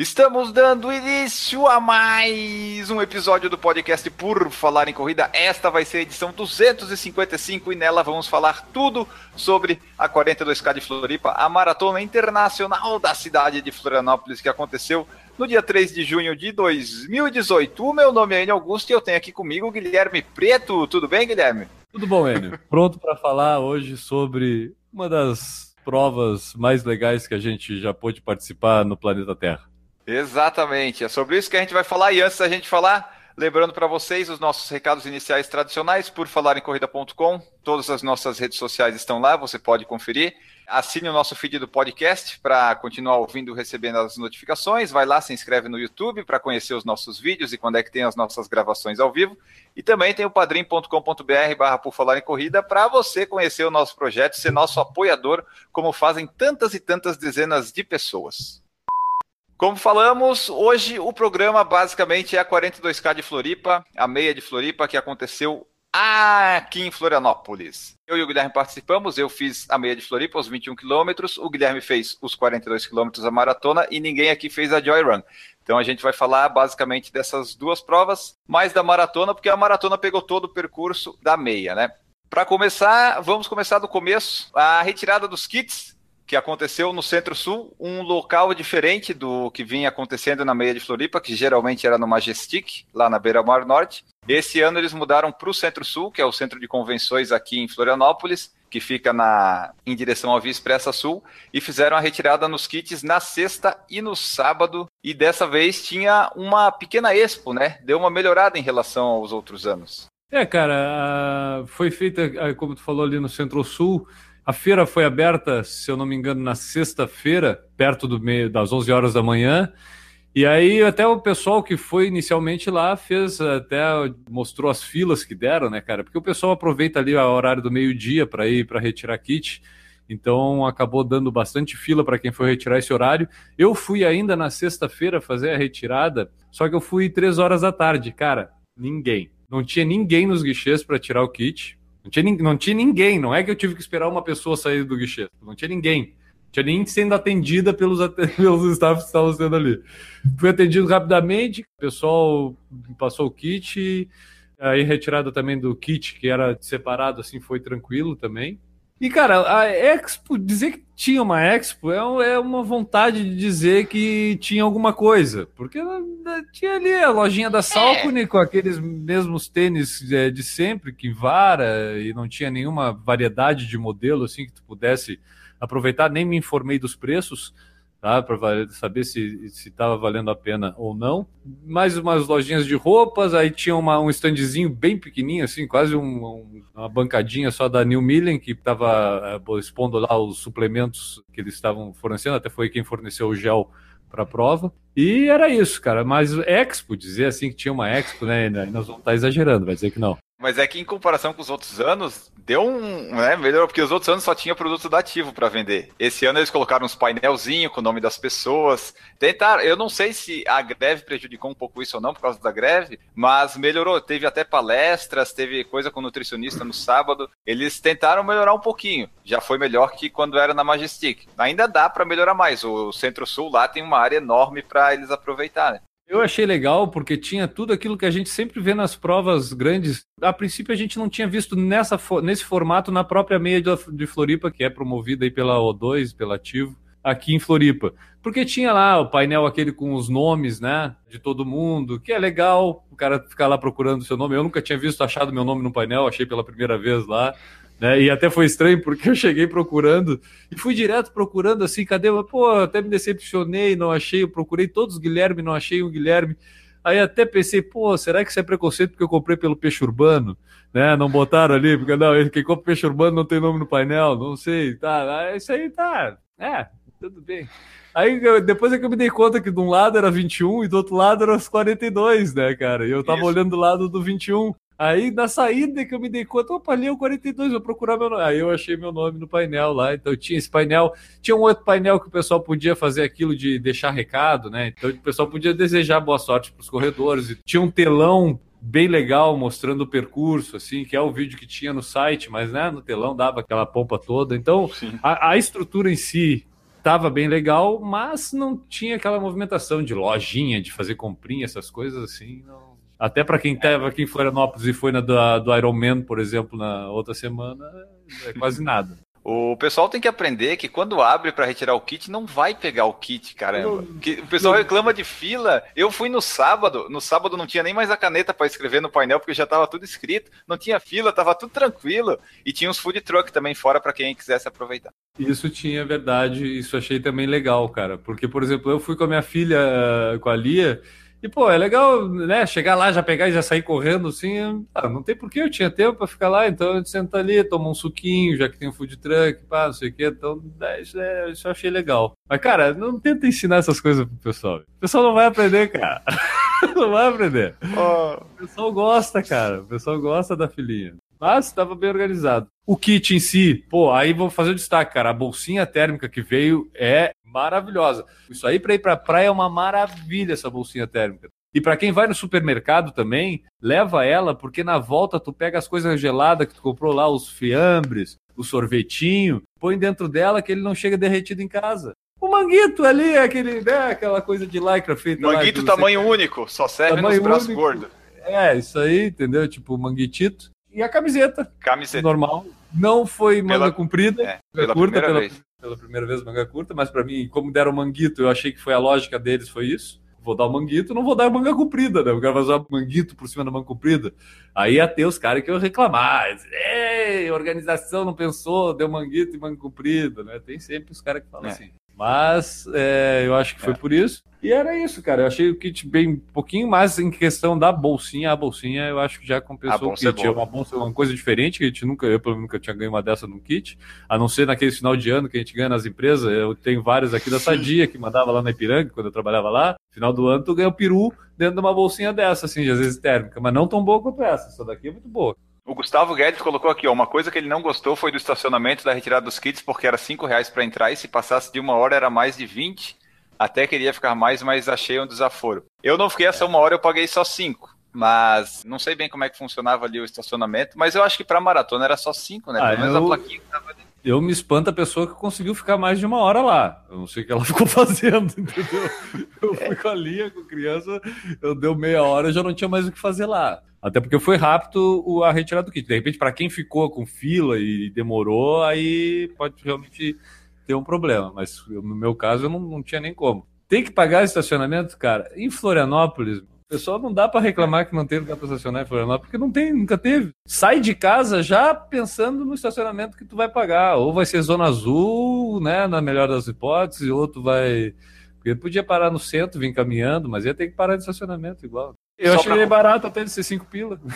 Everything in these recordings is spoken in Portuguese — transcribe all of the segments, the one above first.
Estamos dando início a mais um episódio do podcast Por Falar em Corrida. Esta vai ser a edição 255 e nela vamos falar tudo sobre a 42K de Floripa, a maratona internacional da cidade de Florianópolis que aconteceu no dia 3 de junho de 2018. O meu nome é Enio Augusto e eu tenho aqui comigo o Guilherme Preto. Tudo bem, Guilherme? Tudo bom, Enio? Pronto para falar hoje sobre uma das provas mais legais que a gente já pôde participar no planeta Terra. Exatamente, é sobre isso que a gente vai falar. E antes da gente falar, lembrando para vocês os nossos recados iniciais tradicionais, por falar em corrida.com. Todas as nossas redes sociais estão lá, você pode conferir. Assine o nosso feed do podcast para continuar ouvindo, recebendo as notificações. Vai lá, se inscreve no YouTube para conhecer os nossos vídeos e quando é que tem as nossas gravações ao vivo. E também tem o padrim.com.br barra por falar em corrida para você conhecer o nosso projeto, ser nosso apoiador, como fazem tantas e tantas dezenas de pessoas. Como falamos, hoje o programa basicamente é a 42K de Floripa, a meia de Floripa que aconteceu aqui em Florianópolis. Eu e o Guilherme participamos, eu fiz a meia de Floripa, os 21 quilômetros, o Guilherme fez os 42 quilômetros a maratona e ninguém aqui fez a Joy Run. Então a gente vai falar basicamente dessas duas provas, mais da maratona, porque a maratona pegou todo o percurso da meia, né? Para começar, vamos começar do começo, a retirada dos kits que aconteceu no Centro-Sul, um local diferente do que vinha acontecendo na meia de Floripa, que geralmente era no Majestic, lá na Beira Mar Norte. Esse ano eles mudaram para o Centro-Sul, que é o centro de convenções aqui em Florianópolis, que fica na, em direção à Via Expressa Sul, e fizeram a retirada nos kits na sexta e no sábado. E dessa vez tinha uma pequena expo, né? Deu uma melhorada em relação aos outros anos. É, cara, foi feita, como tu falou ali no Centro-Sul, a feira foi aberta, se eu não me engano, na sexta-feira, perto do meio das 11 horas da manhã. E aí até o pessoal que foi inicialmente lá fez até mostrou as filas que deram, né, cara? Porque o pessoal aproveita ali o horário do meio-dia para ir para retirar kit. Então acabou dando bastante fila para quem foi retirar esse horário. Eu fui ainda na sexta-feira fazer a retirada, só que eu fui três horas da tarde, cara. Ninguém, não tinha ninguém nos guichês para tirar o kit. Não tinha, não tinha ninguém, não é que eu tive que esperar uma pessoa sair do guichê. Não tinha ninguém. Não tinha nem sendo atendida pelos, pelos staffs que estavam sendo ali. Fui atendido rapidamente, o pessoal passou o kit, aí retirada também do kit, que era separado, assim, foi tranquilo também. E, cara, a Expo, dizer que tinha uma Expo é, é uma vontade de dizer que tinha alguma coisa. Porque tinha ali a lojinha da Salcone é. com aqueles mesmos tênis é, de sempre, que vara, e não tinha nenhuma variedade de modelo assim que tu pudesse aproveitar. Nem me informei dos preços tá? Para saber se estava valendo a pena ou não. Mais umas lojinhas de roupas, aí tinha uma, um standzinho bem pequenininho, assim, quase um, um, uma bancadinha só da New Millen, que estava é, expondo lá os suplementos que eles estavam fornecendo, até foi quem forneceu o gel para a prova. E era isso, cara. Mas Expo, dizer assim que tinha uma Expo, né? Nós vamos estar exagerando, vai dizer que não. Mas é que em comparação com os outros anos, deu um. Né, melhorou, porque os outros anos só tinha produto dativo para vender. Esse ano eles colocaram uns painelzinhos com o nome das pessoas. Tentaram, eu não sei se a greve prejudicou um pouco isso ou não por causa da greve, mas melhorou. Teve até palestras, teve coisa com nutricionista no sábado. Eles tentaram melhorar um pouquinho. Já foi melhor que quando era na Majestic. Ainda dá para melhorar mais. O Centro-Sul lá tem uma área enorme para eles aproveitarem. Eu achei legal porque tinha tudo aquilo que a gente sempre vê nas provas grandes. A princípio a gente não tinha visto nessa, nesse formato na própria meia de Floripa, que é promovida aí pela O2, pela Ativo, aqui em Floripa. Porque tinha lá o painel aquele com os nomes, né, de todo mundo, que é legal o cara ficar lá procurando o seu nome. Eu nunca tinha visto, achado meu nome no painel, achei pela primeira vez lá. Né? E até foi estranho porque eu cheguei procurando e fui direto procurando assim, cadê? Pô, até me decepcionei, não achei, eu procurei todos os Guilherme, não achei o Guilherme. Aí até pensei, pô, será que isso é preconceito porque eu comprei pelo peixe urbano? Né? Não botaram ali, porque não, quem compra peixe urbano não tem nome no painel, não sei, tá, isso aí tá, é, tudo bem. Aí depois é que eu me dei conta que de um lado era 21 e do outro lado era os 42, né, cara? E eu tava isso. olhando do lado do 21. Aí na saída que eu me dei conta, opa, ali é o 42, vou procurar meu nome. Aí eu achei meu nome no painel lá, então tinha esse painel. Tinha um outro painel que o pessoal podia fazer aquilo de deixar recado, né? Então o pessoal podia desejar boa sorte para os corredores. E tinha um telão bem legal mostrando o percurso, assim, que é o vídeo que tinha no site, mas né, no telão dava aquela pompa toda. Então a, a estrutura em si estava bem legal, mas não tinha aquela movimentação de lojinha, de fazer comprinha, essas coisas assim. Não até para quem estava aqui em Florianópolis e foi na do, do Iron Man, por exemplo, na outra semana, é quase nada. O pessoal tem que aprender que quando abre para retirar o kit, não vai pegar o kit, caramba. o pessoal reclama de fila. Eu fui no sábado, no sábado não tinha nem mais a caneta para escrever no painel, porque já estava tudo escrito. Não tinha fila, estava tudo tranquilo. E tinha uns food truck também fora para quem quisesse aproveitar. Isso tinha verdade, isso achei também legal, cara. Porque, por exemplo, eu fui com a minha filha, com a Lia, e, pô, é legal, né? Chegar lá, já pegar e já sair correndo assim. Ah, não tem porquê, eu tinha tempo para ficar lá, então a gente senta ali, toma um suquinho, já que tem um food truck, pá, não sei o quê. Então, é, isso, é, isso eu achei legal. Mas, cara, não tenta ensinar essas coisas pro pessoal. O pessoal não vai aprender, cara. não vai aprender. Oh. O pessoal gosta, cara. O pessoal gosta da filhinha. Mas estava bem organizado. O kit em si, pô, aí vou fazer o destaque, cara. A bolsinha térmica que veio é maravilhosa. Isso aí para ir para praia é uma maravilha essa bolsinha térmica. E para quem vai no supermercado também, leva ela, porque na volta tu pega as coisas geladas que tu comprou lá, os fiambres, o sorvetinho, põe dentro dela que ele não chega derretido em casa. O manguito ali, aquele, né, aquela coisa de lycra feita Manguito lá, tamanho único, só serve tamanho nos braços gordos. É, isso aí, entendeu? Tipo, manguitito. E a camiseta. Camiseta. Normal. Não foi manga pela, comprida, é, pela curta, pela, vez pela primeira vez manga curta, mas para mim, como deram manguito, eu achei que foi a lógica deles, foi isso. Vou dar o manguito, não vou dar manga comprida, né? Quero fazer manguito por cima da manga comprida. Aí ia ter os caras que iam reclamar. Ei, organização não pensou, deu manguito e manga comprida, né? Tem sempre os caras que falam é. assim. Mas é, eu acho que foi é. por isso. E era isso, cara. Eu achei o kit bem um pouquinho mais em questão da bolsinha. A bolsinha eu acho que já compensou o kit. É uma bolsa, uma coisa diferente que a gente nunca, eu pelo menos nunca tinha ganho uma dessa no kit. A não ser naquele final de ano que a gente ganha nas empresas. Eu tenho várias aqui da Sadia que mandava lá na Ipiranga quando eu trabalhava lá. Final do ano tu ganha o peru dentro de uma bolsinha dessa, assim, às vezes térmica, mas não tão boa quanto essa. Essa daqui é muito boa. O Gustavo Guedes colocou aqui, ó, uma coisa que ele não gostou foi do estacionamento da retirada dos kits, porque era 5 reais para entrar e se passasse de uma hora era mais de 20. Até queria ficar mais, mas achei um desaforo. Eu não fiquei essa uma hora, eu paguei só 5. Mas não sei bem como é que funcionava ali o estacionamento, mas eu acho que para maratona era só 5, né? Ah, Pelo menos eu... a plaquinha que tava ali. Eu me espanto a pessoa que conseguiu ficar mais de uma hora lá. Eu não sei o que ela ficou fazendo, entendeu? Eu fui com a Lia, com criança, eu deu meia hora e já não tinha mais o que fazer lá. Até porque foi rápido a retirada do kit. De repente, para quem ficou com fila e demorou, aí pode realmente ter um problema. Mas no meu caso, eu não, não tinha nem como. Tem que pagar estacionamento, cara. Em Florianópolis, pessoal não dá para reclamar que não tem lugar para estacionar em Florianópolis, porque não tem, nunca teve. Sai de casa já pensando no estacionamento que tu vai pagar. Ou vai ser zona azul, né, na melhor das hipóteses, ou tu vai... Porque podia parar no centro, vir caminhando, mas ia ter que parar de estacionamento igual. Eu Só achei pra... barato até de ser 5 pila.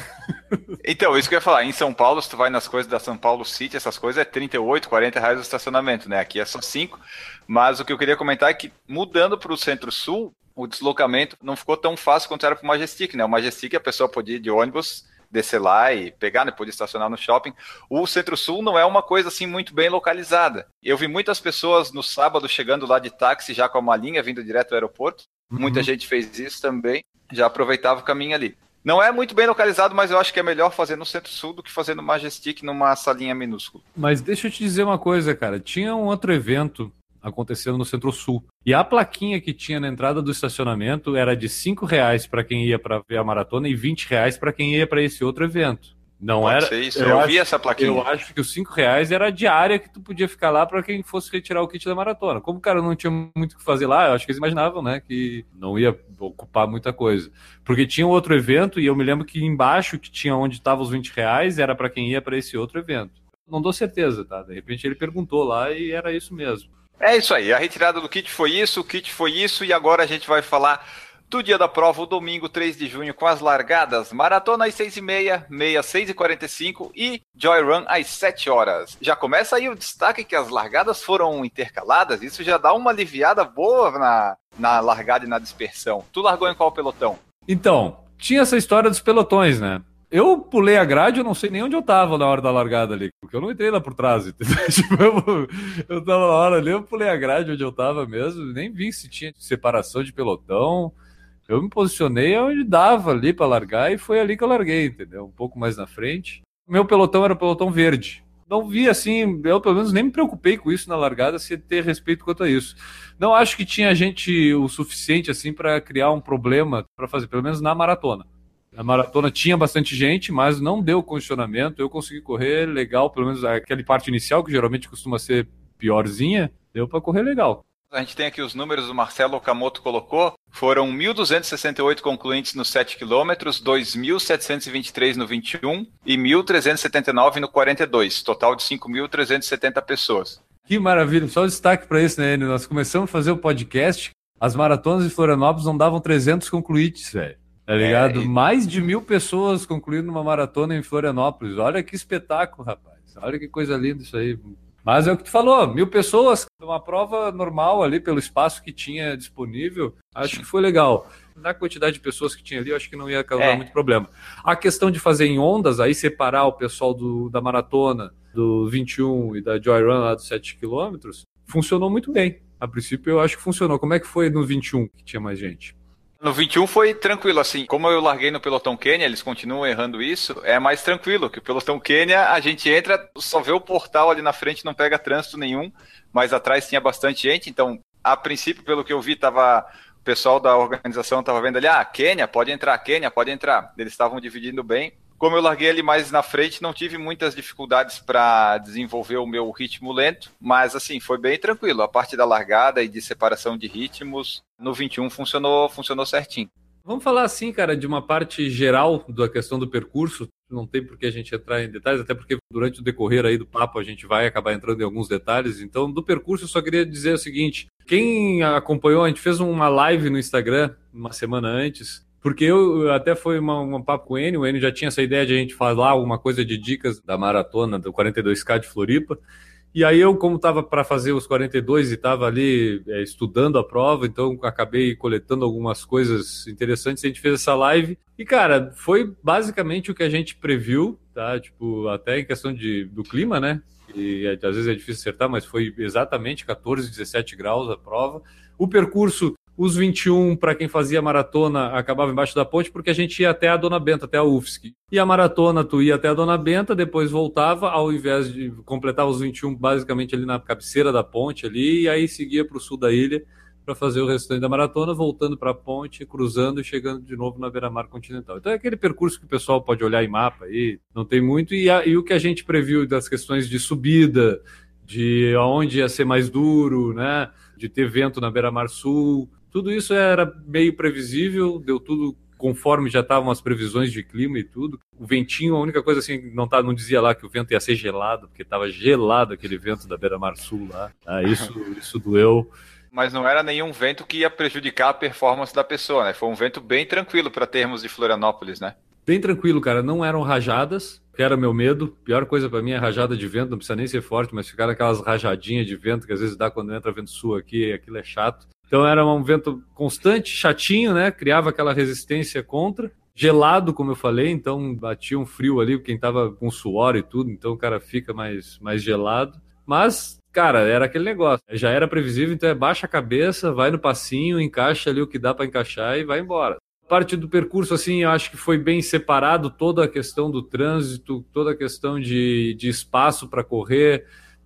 Então, isso que eu ia falar. Em São Paulo, se tu vai nas coisas da São Paulo City, essas coisas é 38, 40 reais o estacionamento, né? Aqui é só 5. Mas o que eu queria comentar é que, mudando para o Centro-Sul, o deslocamento não ficou tão fácil quanto era para o Majestic, né? O Majestic a pessoa podia ir de ônibus, descer lá e pegar, né? Podia estacionar no shopping. O Centro-Sul não é uma coisa assim muito bem localizada. Eu vi muitas pessoas no sábado chegando lá de táxi já com a malinha vindo direto do aeroporto. Uhum. Muita gente fez isso também já aproveitava o caminho ali. Não é muito bem localizado, mas eu acho que é melhor fazer no Centro-Sul do que fazer no Majestic numa salinha minúscula. Mas deixa eu te dizer uma coisa, cara. Tinha um outro evento acontecendo no Centro-Sul. E a plaquinha que tinha na entrada do estacionamento era de 5 reais para quem ia para ver a maratona e 20 reais para quem ia para esse outro evento. Não Pode era. isso. Eu, eu acho, vi essa plaquinha. Eu acho que os 5 reais era a diária que tu podia ficar lá para quem fosse retirar o kit da maratona. Como o cara não tinha muito o que fazer lá, eu acho que eles imaginavam, né, que não ia ocupar muita coisa. Porque tinha um outro evento e eu me lembro que embaixo que tinha onde estavam os 20 reais era para quem ia para esse outro evento. Não dou certeza, tá? De repente ele perguntou lá e era isso mesmo. É isso aí. A retirada do kit foi isso, o kit foi isso e agora a gente vai falar do dia da prova, o domingo 3 de junho, com as largadas. Maratona às 6h30, meia 6h45 e Joy Run às 7 horas. Já começa aí o destaque que as largadas foram intercaladas, isso já dá uma aliviada boa na, na largada e na dispersão. Tu largou em qual pelotão? Então, tinha essa história dos pelotões, né? Eu pulei a grade, eu não sei nem onde eu tava na hora da largada ali, porque eu não entrei lá por trás. tipo, eu, eu tava na hora ali, eu pulei a grade onde eu tava mesmo, nem vi se tinha separação de pelotão. Eu me posicionei onde dava ali para largar e foi ali que eu larguei, entendeu? Um pouco mais na frente. Meu pelotão era o pelotão verde. Não vi assim, eu pelo menos nem me preocupei com isso na largada, se ter respeito quanto a isso. Não acho que tinha gente o suficiente assim para criar um problema para fazer, pelo menos na maratona. Na maratona tinha bastante gente, mas não deu condicionamento. Eu consegui correr legal, pelo menos aquela parte inicial, que geralmente costuma ser piorzinha, deu para correr legal. A gente tem aqui os números do Marcelo Okamoto colocou. Foram 1.268 concluintes nos 7 quilômetros, 2.723 no 21 e 1.379 no 42, total de 5.370 pessoas. Que maravilha, só um destaque para isso, né, Enio? Nós começamos a fazer o podcast, as maratonas de Florianópolis não davam 300 concluintes, velho. Tá ligado? É, e... Mais de mil pessoas concluindo uma maratona em Florianópolis. Olha que espetáculo, rapaz. Olha que coisa linda isso aí. Mas é o que tu falou, mil pessoas, uma prova normal ali pelo espaço que tinha disponível, acho que foi legal. Na quantidade de pessoas que tinha ali, eu acho que não ia causar é. muito problema. A questão de fazer em ondas, aí separar o pessoal do, da maratona, do 21 e da Joy Run lá dos 7 quilômetros, funcionou muito bem. A princípio, eu acho que funcionou. Como é que foi no 21, que tinha mais gente? No 21 foi tranquilo, assim, como eu larguei no pelotão Quênia, eles continuam errando isso, é mais tranquilo, que o pelotão Quênia, a gente entra, só vê o portal ali na frente, não pega trânsito nenhum, mas atrás tinha bastante gente, então, a princípio, pelo que eu vi, tava o pessoal da organização estava vendo ali, ah, Quênia, pode entrar, Quênia, pode entrar. Eles estavam dividindo bem, como eu larguei ele mais na frente, não tive muitas dificuldades para desenvolver o meu ritmo lento, mas assim, foi bem tranquilo. A parte da largada e de separação de ritmos, no 21 funcionou, funcionou certinho. Vamos falar assim, cara, de uma parte geral da questão do percurso. Não tem por que a gente entrar em detalhes, até porque durante o decorrer aí do papo a gente vai acabar entrando em alguns detalhes. Então, do percurso, eu só queria dizer o seguinte: quem acompanhou, a gente fez uma live no Instagram uma semana antes, porque eu até foi uma, um papo com o Enio, o Enio já tinha essa ideia de a gente falar alguma coisa de dicas da maratona do 42K de Floripa. E aí eu, como estava para fazer os 42 e estava ali é, estudando a prova, então acabei coletando algumas coisas interessantes. A gente fez essa live e, cara, foi basicamente o que a gente previu, tá? Tipo, até em questão de, do clima, né? E às vezes é difícil acertar, mas foi exatamente 14, 17 graus a prova. O percurso os 21, para quem fazia maratona, acabava embaixo da ponte, porque a gente ia até a Dona Benta, até a UFSC. E a maratona, tu ia até a Dona Benta, depois voltava, ao invés de completar os 21, basicamente ali na cabeceira da ponte ali, e aí seguia para o sul da ilha para fazer o restante da maratona, voltando para a ponte, cruzando e chegando de novo na beira-mar continental. Então é aquele percurso que o pessoal pode olhar em mapa aí, não tem muito, e, a, e o que a gente previu das questões de subida, de aonde ia ser mais duro, né? De ter vento na beira-mar sul, tudo isso era meio previsível, deu tudo conforme já estavam as previsões de clima e tudo. O ventinho, a única coisa assim, não, tá, não dizia lá que o vento ia ser gelado, porque estava gelado aquele vento da beira-mar sul lá. Ah, isso, isso doeu. Mas não era nenhum vento que ia prejudicar a performance da pessoa, né? Foi um vento bem tranquilo para termos de Florianópolis, né? Bem tranquilo, cara. Não eram rajadas, que era meu medo. Pior coisa para mim é rajada de vento, não precisa nem ser forte, mas ficar aquelas rajadinhas de vento que às vezes dá quando entra vento sul aqui, aquilo é chato. Então era um vento constante, chatinho, né? Criava aquela resistência contra. Gelado, como eu falei, então batia um frio ali, quem tava com suor e tudo, então o cara fica mais, mais gelado. Mas, cara, era aquele negócio. Já era previsível, então é baixa a cabeça, vai no passinho, encaixa ali o que dá para encaixar e vai embora. Parte do percurso, assim, eu acho que foi bem separado toda a questão do trânsito, toda a questão de, de espaço para correr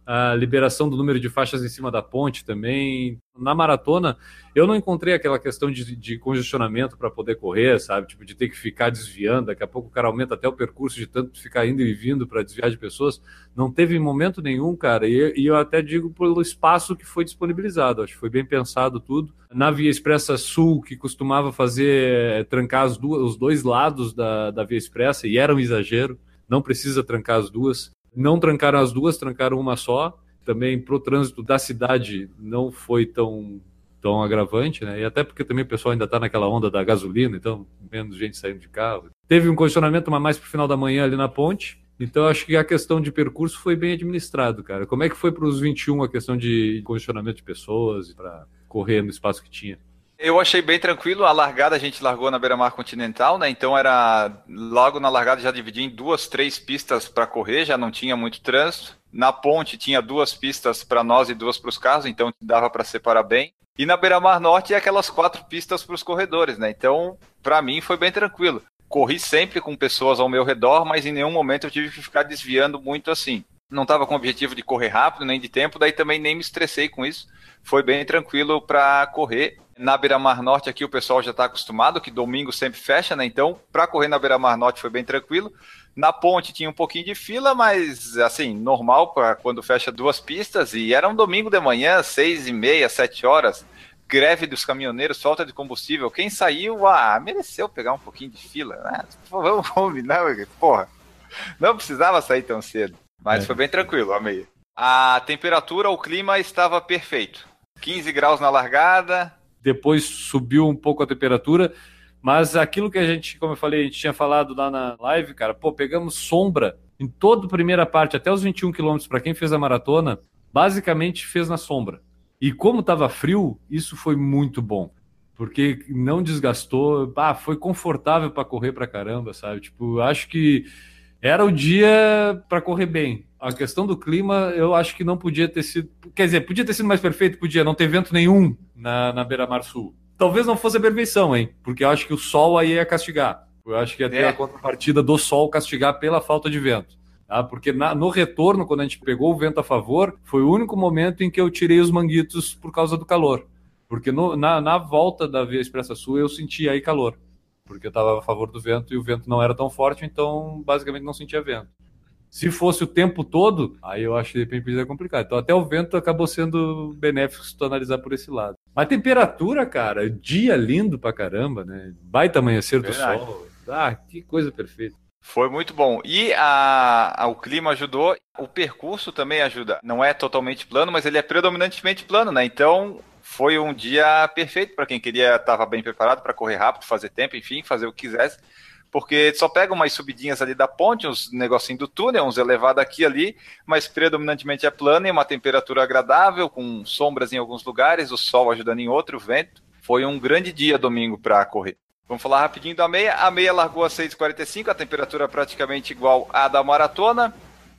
a liberação do número de faixas em cima da ponte também. Na maratona, eu não encontrei aquela questão de, de congestionamento para poder correr, sabe? Tipo, de ter que ficar desviando. Daqui a pouco o cara aumenta até o percurso de tanto ficar indo e vindo para desviar de pessoas. Não teve momento nenhum, cara. E, e, eu até digo pelo espaço que foi disponibilizado. Acho que foi bem pensado tudo. Na Via Expressa Sul, que costumava fazer, trancar as duas, os dois lados da, da Via Expressa, e era um exagero. Não precisa trancar as duas. Não trancaram as duas, trancaram uma só. Também para o trânsito da cidade não foi tão, tão agravante, né? E até porque também o pessoal ainda está naquela onda da gasolina, então menos gente saindo de carro. Teve um condicionamento, mas mais para o final da manhã ali na ponte. Então acho que a questão de percurso foi bem administrado, cara. Como é que foi para os 21 a questão de condicionamento de pessoas para correr no espaço que tinha? Eu achei bem tranquilo. A largada a gente largou na beira-mar continental, né? Então era logo na largada já dividia em duas, três pistas para correr, já não tinha muito trânsito. Na ponte tinha duas pistas para nós e duas para os carros, então dava para separar bem. E na beira-mar norte é aquelas quatro pistas para os corredores, né? Então, para mim foi bem tranquilo. Corri sempre com pessoas ao meu redor, mas em nenhum momento eu tive que ficar desviando muito assim. Não estava com o objetivo de correr rápido nem de tempo, daí também nem me estressei com isso. Foi bem tranquilo para correr. Na Beira-Mar Norte aqui o pessoal já está acostumado, que domingo sempre fecha, né? Então, para correr na Beira-Mar Norte foi bem tranquilo. Na ponte tinha um pouquinho de fila, mas assim, normal para quando fecha duas pistas. E era um domingo de manhã, seis e meia, sete horas. Greve dos caminhoneiros, falta de combustível. Quem saiu, ah, mereceu pegar um pouquinho de fila. Né? Vamos combinar, porra. Não precisava sair tão cedo. Mas é. foi bem tranquilo, amei. A temperatura, o clima estava perfeito. 15 graus na largada. Depois subiu um pouco a temperatura. Mas aquilo que a gente, como eu falei, a gente tinha falado lá na live, cara, pô, pegamos sombra em toda a primeira parte, até os 21 quilômetros, para quem fez a maratona, basicamente fez na sombra. E como estava frio, isso foi muito bom. Porque não desgastou, ah, foi confortável para correr para caramba, sabe? Tipo, acho que era o dia para correr bem. A questão do clima, eu acho que não podia ter sido. Quer dizer, podia ter sido mais perfeito, podia não ter vento nenhum na, na beira-mar sul. Talvez não fosse a perfeição, hein? Porque eu acho que o sol aí ia castigar. Eu acho que ia ter é. a contrapartida do sol castigar pela falta de vento. Tá? Porque na, no retorno, quando a gente pegou o vento a favor, foi o único momento em que eu tirei os manguitos por causa do calor. Porque no, na, na volta da Via Expressa Sul eu sentia aí calor. Porque eu estava a favor do vento e o vento não era tão forte, então basicamente não sentia vento. Se fosse o tempo todo, aí eu acho que de repente é complicado. Então até o vento acabou sendo benéfico se tu analisar por esse lado. Mas temperatura, cara, dia lindo pra caramba, né? Baita amanhecer do Verdade. sol. Ah, que coisa perfeita. Foi muito bom. E a, a, o clima ajudou, o percurso também ajuda. Não é totalmente plano, mas ele é predominantemente plano, né? Então foi um dia perfeito para quem queria, estava bem preparado para correr rápido, fazer tempo, enfim, fazer o que quisesse porque só pega umas subidinhas ali da ponte, uns negocinho do túnel, uns elevados aqui ali, mas predominantemente é plano e uma temperatura agradável, com sombras em alguns lugares, o sol ajudando em outro, o vento. Foi um grande dia domingo para correr. Vamos falar rapidinho da meia. A meia largou a 6,45, a temperatura praticamente igual à da maratona.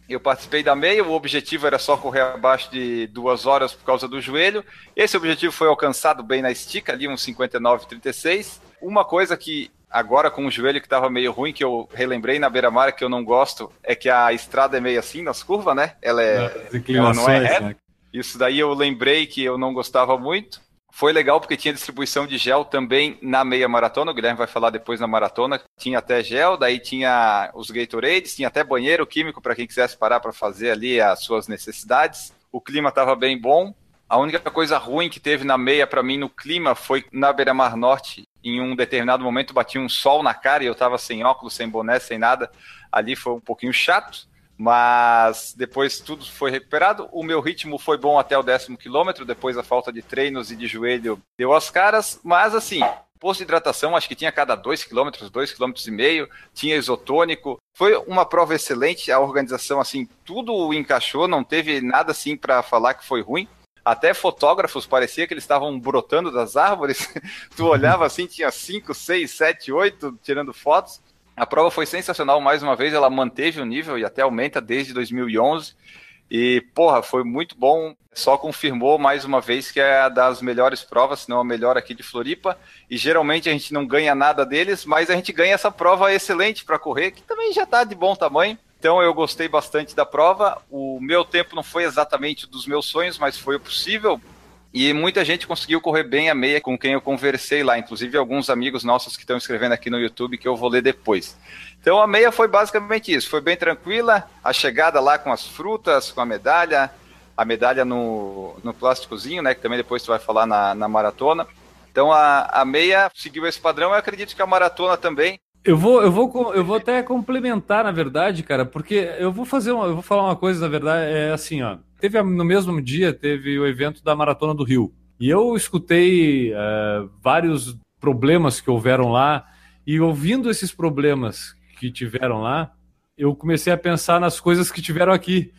Eu participei da meia, o objetivo era só correr abaixo de duas horas por causa do joelho. Esse objetivo foi alcançado bem na estica, ali uns 59,36. Uma coisa que agora com o joelho que estava meio ruim, que eu relembrei na beira-mar que eu não gosto, é que a estrada é meio assim nas curvas, né? Ela, é, ela não é reta. Né? Isso daí eu lembrei que eu não gostava muito. Foi legal porque tinha distribuição de gel também na meia maratona. O Guilherme vai falar depois na maratona. Tinha até gel, daí tinha os Gatorades, tinha até banheiro químico para quem quisesse parar para fazer ali as suas necessidades. O clima estava bem bom. A única coisa ruim que teve na meia para mim no clima foi na beira-mar norte. Em um determinado momento batia um sol na cara e eu estava sem óculos, sem boné, sem nada. Ali foi um pouquinho chato, mas depois tudo foi recuperado. O meu ritmo foi bom até o décimo quilômetro, depois a falta de treinos e de joelho deu as caras, mas assim, posto de hidratação, acho que tinha cada dois quilômetros, dois quilômetros e meio, tinha isotônico. Foi uma prova excelente, a organização, assim, tudo encaixou, não teve nada assim para falar que foi ruim. Até fotógrafos parecia que eles estavam brotando das árvores. tu olhava assim, tinha 5, 6, 7, 8 tirando fotos. A prova foi sensacional mais uma vez, ela manteve o nível e até aumenta desde 2011. E, porra, foi muito bom. Só confirmou mais uma vez que é das melhores provas, se não a melhor aqui de Floripa. E geralmente a gente não ganha nada deles, mas a gente ganha essa prova excelente para correr, que também já está de bom tamanho. Então eu gostei bastante da prova. O meu tempo não foi exatamente dos meus sonhos, mas foi o possível. E muita gente conseguiu correr bem a meia com quem eu conversei lá, inclusive alguns amigos nossos que estão escrevendo aqui no YouTube que eu vou ler depois. Então a meia foi basicamente isso, foi bem tranquila, a chegada lá com as frutas, com a medalha, a medalha no, no plásticozinho, né, que também depois tu vai falar na, na maratona. Então a, a meia seguiu esse padrão, eu acredito que a maratona também eu vou, eu vou, eu vou até complementar, na verdade, cara, porque eu vou fazer, uma, eu vou falar uma coisa, na verdade, é assim, ó. Teve no mesmo dia teve o evento da Maratona do Rio. E eu escutei é, vários problemas que houveram lá. E ouvindo esses problemas que tiveram lá, eu comecei a pensar nas coisas que tiveram aqui.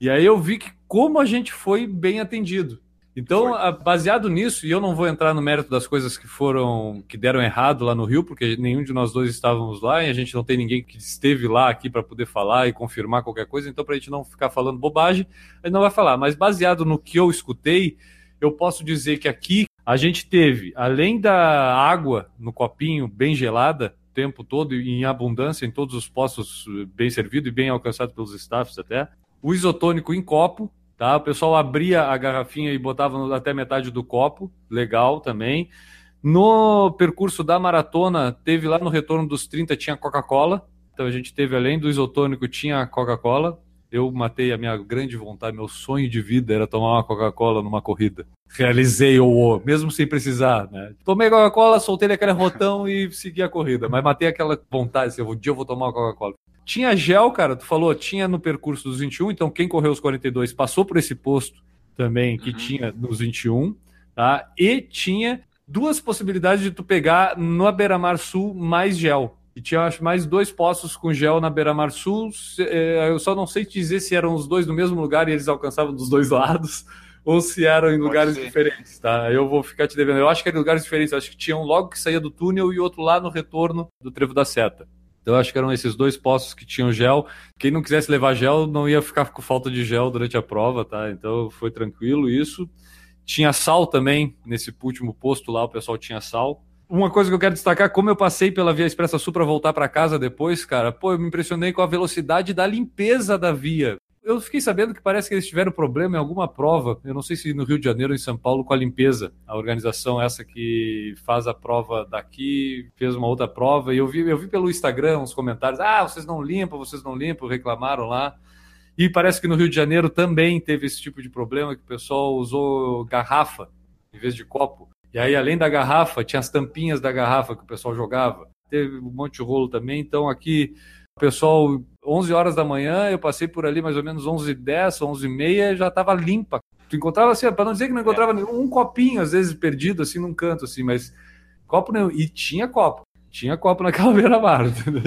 E aí eu vi que como a gente foi bem atendido. Então, baseado nisso, e eu não vou entrar no mérito das coisas que foram, que deram errado lá no Rio, porque nenhum de nós dois estávamos lá e a gente não tem ninguém que esteve lá aqui para poder falar e confirmar qualquer coisa, então para a gente não ficar falando bobagem, a gente não vai falar. Mas baseado no que eu escutei, eu posso dizer que aqui a gente teve, além da água no copinho bem gelada, o tempo todo e em abundância em todos os postos bem servido e bem alcançado pelos staffs até, o isotônico em copo, Tá? O pessoal abria a garrafinha e botava até metade do copo, legal também. No percurso da maratona, teve lá no retorno dos 30, tinha Coca-Cola. Então a gente teve, além do isotônico, tinha Coca-Cola. Eu matei a minha grande vontade, meu sonho de vida era tomar uma Coca-Cola numa corrida. Realizei o mesmo sem precisar, né? Tomei Coca-Cola, soltei aquele rotão e segui a corrida. Mas matei aquela vontade, assim, um dia eu vou tomar uma Coca-Cola. Tinha gel, cara, tu falou, tinha no percurso dos 21, então quem correu os 42 passou por esse posto também que uhum. tinha nos 21, tá? E tinha duas possibilidades de tu pegar no Beira-Mar Sul mais gel. E tinha, acho, mais dois postos com gel na Beira-Mar Sul. É, eu só não sei te dizer se eram os dois no mesmo lugar e eles alcançavam dos dois lados, ou se eram em lugares diferentes, tá? Eu vou ficar te devendo. Eu acho que eram em lugares diferentes. Eu acho que tinha um logo que saía do túnel e outro lá no retorno do Trevo da Seta. Então, acho que eram esses dois postos que tinham gel. Quem não quisesse levar gel não ia ficar com falta de gel durante a prova, tá? Então, foi tranquilo isso. Tinha sal também, nesse último posto lá, o pessoal tinha sal. Uma coisa que eu quero destacar, como eu passei pela Via Expressa Sul para voltar para casa depois, cara, pô, eu me impressionei com a velocidade da limpeza da via eu fiquei sabendo que parece que eles tiveram problema em alguma prova, eu não sei se no Rio de Janeiro ou em São Paulo, com a limpeza. A organização essa que faz a prova daqui fez uma outra prova, e eu vi, eu vi pelo Instagram uns comentários: ah, vocês não limpam, vocês não limpam, reclamaram lá. E parece que no Rio de Janeiro também teve esse tipo de problema, que o pessoal usou garrafa em vez de copo. E aí, além da garrafa, tinha as tampinhas da garrafa que o pessoal jogava. Teve um monte de rolo também. Então, aqui pessoal, 11 horas da manhã, eu passei por ali mais ou menos 11 10 11 e meia, já estava limpa. Tu encontrava assim, para não dizer que não encontrava é. nenhum, um copinho, às vezes perdido assim num canto, assim, mas copo nenhum. E tinha copo. Tinha copo naquela beira-mar,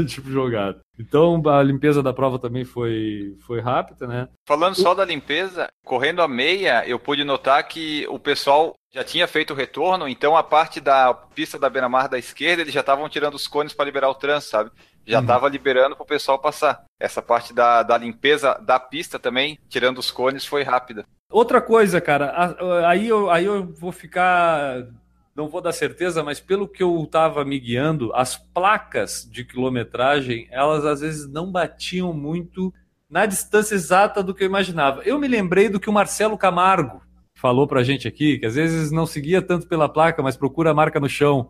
tipo jogado. Então a limpeza da prova também foi, foi rápida, né? Falando só da limpeza, correndo a meia, eu pude notar que o pessoal já tinha feito o retorno, então a parte da pista da beira-mar da esquerda, eles já estavam tirando os cones para liberar o trânsito, sabe? Já estava uhum. liberando para o pessoal passar. Essa parte da, da limpeza da pista também, tirando os cones, foi rápida. Outra coisa, cara, aí eu, aí eu vou ficar. Não vou dar certeza, mas pelo que eu estava me guiando, as placas de quilometragem, elas às vezes não batiam muito na distância exata do que eu imaginava. Eu me lembrei do que o Marcelo Camargo falou pra gente aqui, que às vezes não seguia tanto pela placa, mas procura a marca no chão.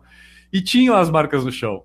E tinham as marcas no chão.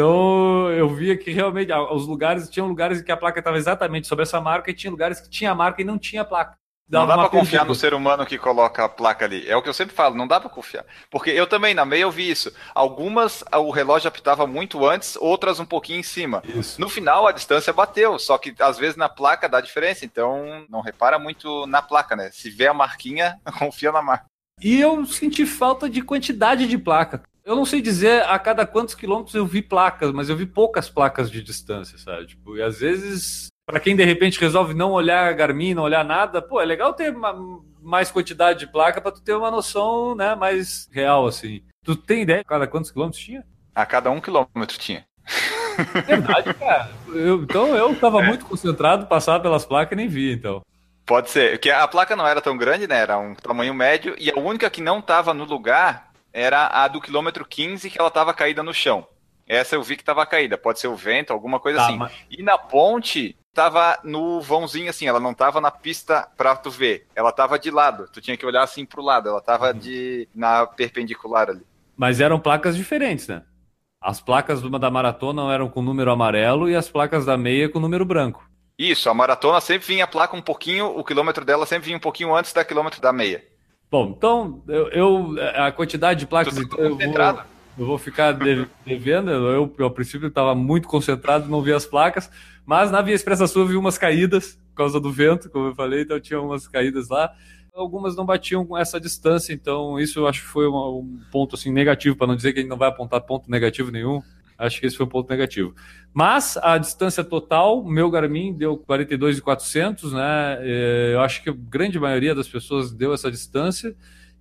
Então eu via que realmente os lugares tinham lugares em que a placa estava exatamente sobre essa marca e tinha lugares que tinha a marca e não tinha a placa. Não dá para confiar no ser humano que coloca a placa ali. É o que eu sempre falo, não dá para confiar. Porque eu também, na meia, eu vi isso. Algumas o relógio apitava muito antes, outras um pouquinho em cima. Isso. No final, a distância bateu, só que às vezes na placa dá diferença. Então, não repara muito na placa, né? Se vê a marquinha, confia na marca. E eu senti falta de quantidade de placa. Eu não sei dizer a cada quantos quilômetros eu vi placas, mas eu vi poucas placas de distância, sabe? Tipo, e às vezes, para quem de repente resolve não olhar a Garmin, não olhar nada, pô, é legal ter uma, mais quantidade de placa para tu ter uma noção, né, mais real assim. Tu tem ideia de cada quantos quilômetros tinha? A cada um quilômetro tinha. Verdade, cara. Eu, então eu estava é. muito concentrado, passar pelas placas e nem vi, então. Pode ser, porque a placa não era tão grande, né? Era um tamanho médio, e a única que não estava no lugar era a do quilômetro 15 que ela estava caída no chão. Essa eu vi que estava caída, pode ser o vento, alguma coisa tá, assim. Mas... E na ponte tava no vãozinho assim, ela não tava na pista pra tu ver, ela tava de lado, tu tinha que olhar assim pro lado, ela tava uhum. de na perpendicular ali. Mas eram placas diferentes, né? As placas da maratona eram com número amarelo e as placas da meia com número branco. Isso, a maratona sempre vinha a placa um pouquinho, o quilômetro dela sempre vinha um pouquinho antes da quilômetro da meia. Bom, então eu, eu a quantidade de placas então, eu vou, eu vou ficar devendo. Eu, eu, a princípio, estava muito concentrado, não vi as placas, mas na Via Expressa Sul eu vi umas caídas por causa do vento, como eu falei, então tinha umas caídas lá. Algumas não batiam com essa distância, então isso eu acho que foi uma, um ponto assim negativo, para não dizer que a gente não vai apontar ponto negativo nenhum. Acho que esse foi um ponto negativo. Mas a distância total, meu Garmin deu 42,400, né? É, eu acho que a grande maioria das pessoas deu essa distância.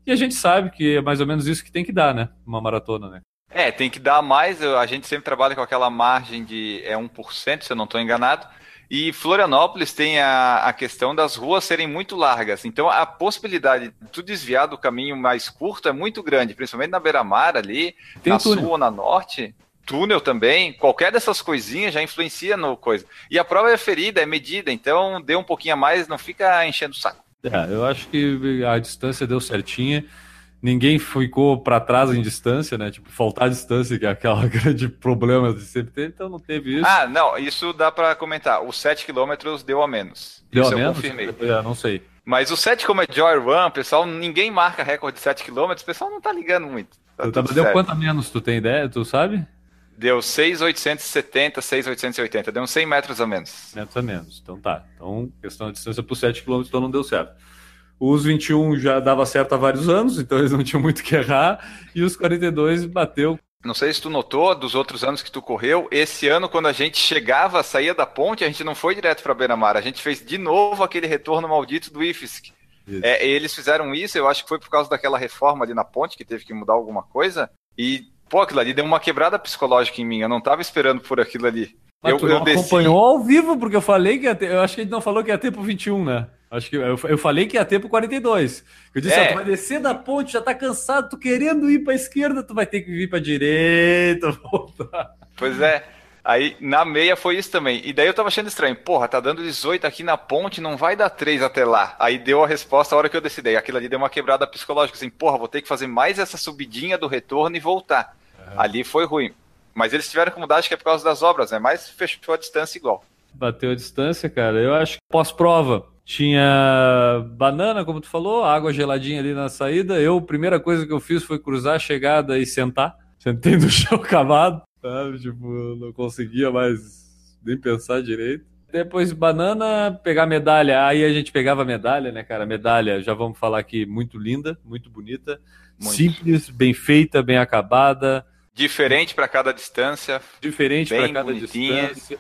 E a gente sabe que é mais ou menos isso que tem que dar, né? Uma maratona, né? É, tem que dar mais. A gente sempre trabalha com aquela margem de é 1%, se eu não estou enganado. E Florianópolis tem a, a questão das ruas serem muito largas. Então a possibilidade de tu desviar do caminho mais curto é muito grande, principalmente na beira-mar ali, tem na sul ou na norte. Túnel também, qualquer dessas coisinhas já influencia no coisa. E a prova é ferida, é medida, então dê um pouquinho a mais, não fica enchendo o saco. É, eu acho que a distância deu certinha ninguém ficou para trás em distância, né? Tipo, faltar distância, que é aquela grande problema de sempre ter, então não teve isso. Ah, não, isso dá para comentar. Os 7 km deu a menos. Deu isso a menos? confirmei. É, não sei. Mas o 7 como é Joy Run, pessoal, ninguém marca recorde de 7 km, o pessoal não tá ligando muito. Tá eu tava, deu quanto a menos, tu tem ideia? Tu sabe? Deu 6,870, 6,880. Deu uns 100 metros a menos. Metros a menos. Então tá. Então, questão de distância por 7 km, então não deu certo. Os 21 já dava certo há vários anos, então eles não tinham muito que errar. E os 42 bateu. Não sei se tu notou dos outros anos que tu correu, esse ano quando a gente chegava, saía da ponte, a gente não foi direto para Beira-Mar, a gente fez de novo aquele retorno maldito do IFSC. É, eles fizeram isso, eu acho que foi por causa daquela reforma ali na ponte, que teve que mudar alguma coisa, e, pô, aquilo ali deu uma quebrada psicológica em mim, eu não tava esperando por aquilo ali. Mas eu, tu eu desci... acompanhou ao vivo, porque eu falei que ia ter, eu acho que ele não falou que ia ter pro 21, né? Acho que eu, eu falei que ia ter pro 42. Eu disse, é. ó, tu vai descer da ponte, já tá cansado, tu querendo ir pra esquerda, tu vai ter que vir pra direita, voltar. Pois é. Aí na meia foi isso também. E daí eu tava achando estranho. Porra, tá dando 18 aqui na ponte, não vai dar 3 até lá. Aí deu a resposta a hora que eu decidi. Aquilo ali deu uma quebrada psicológica. Assim, porra, vou ter que fazer mais essa subidinha do retorno e voltar. Uhum. Ali foi ruim. Mas eles tiveram que mudar, acho que é por causa das obras, né? Mas fechou a distância igual. Bateu a distância, cara. Eu acho que pós-prova tinha banana, como tu falou, água geladinha ali na saída. Eu, a primeira coisa que eu fiz foi cruzar a chegada e sentar. Sentei no chão cavado, sabe? Tipo, não conseguia mais nem pensar direito. Depois banana, pegar medalha. Aí a gente pegava medalha, né, cara? Medalha, já vamos falar aqui, muito linda, muito bonita. Muito. Simples, bem feita, bem acabada. Diferente para cada distância. Diferente para cada bonitinha. distância.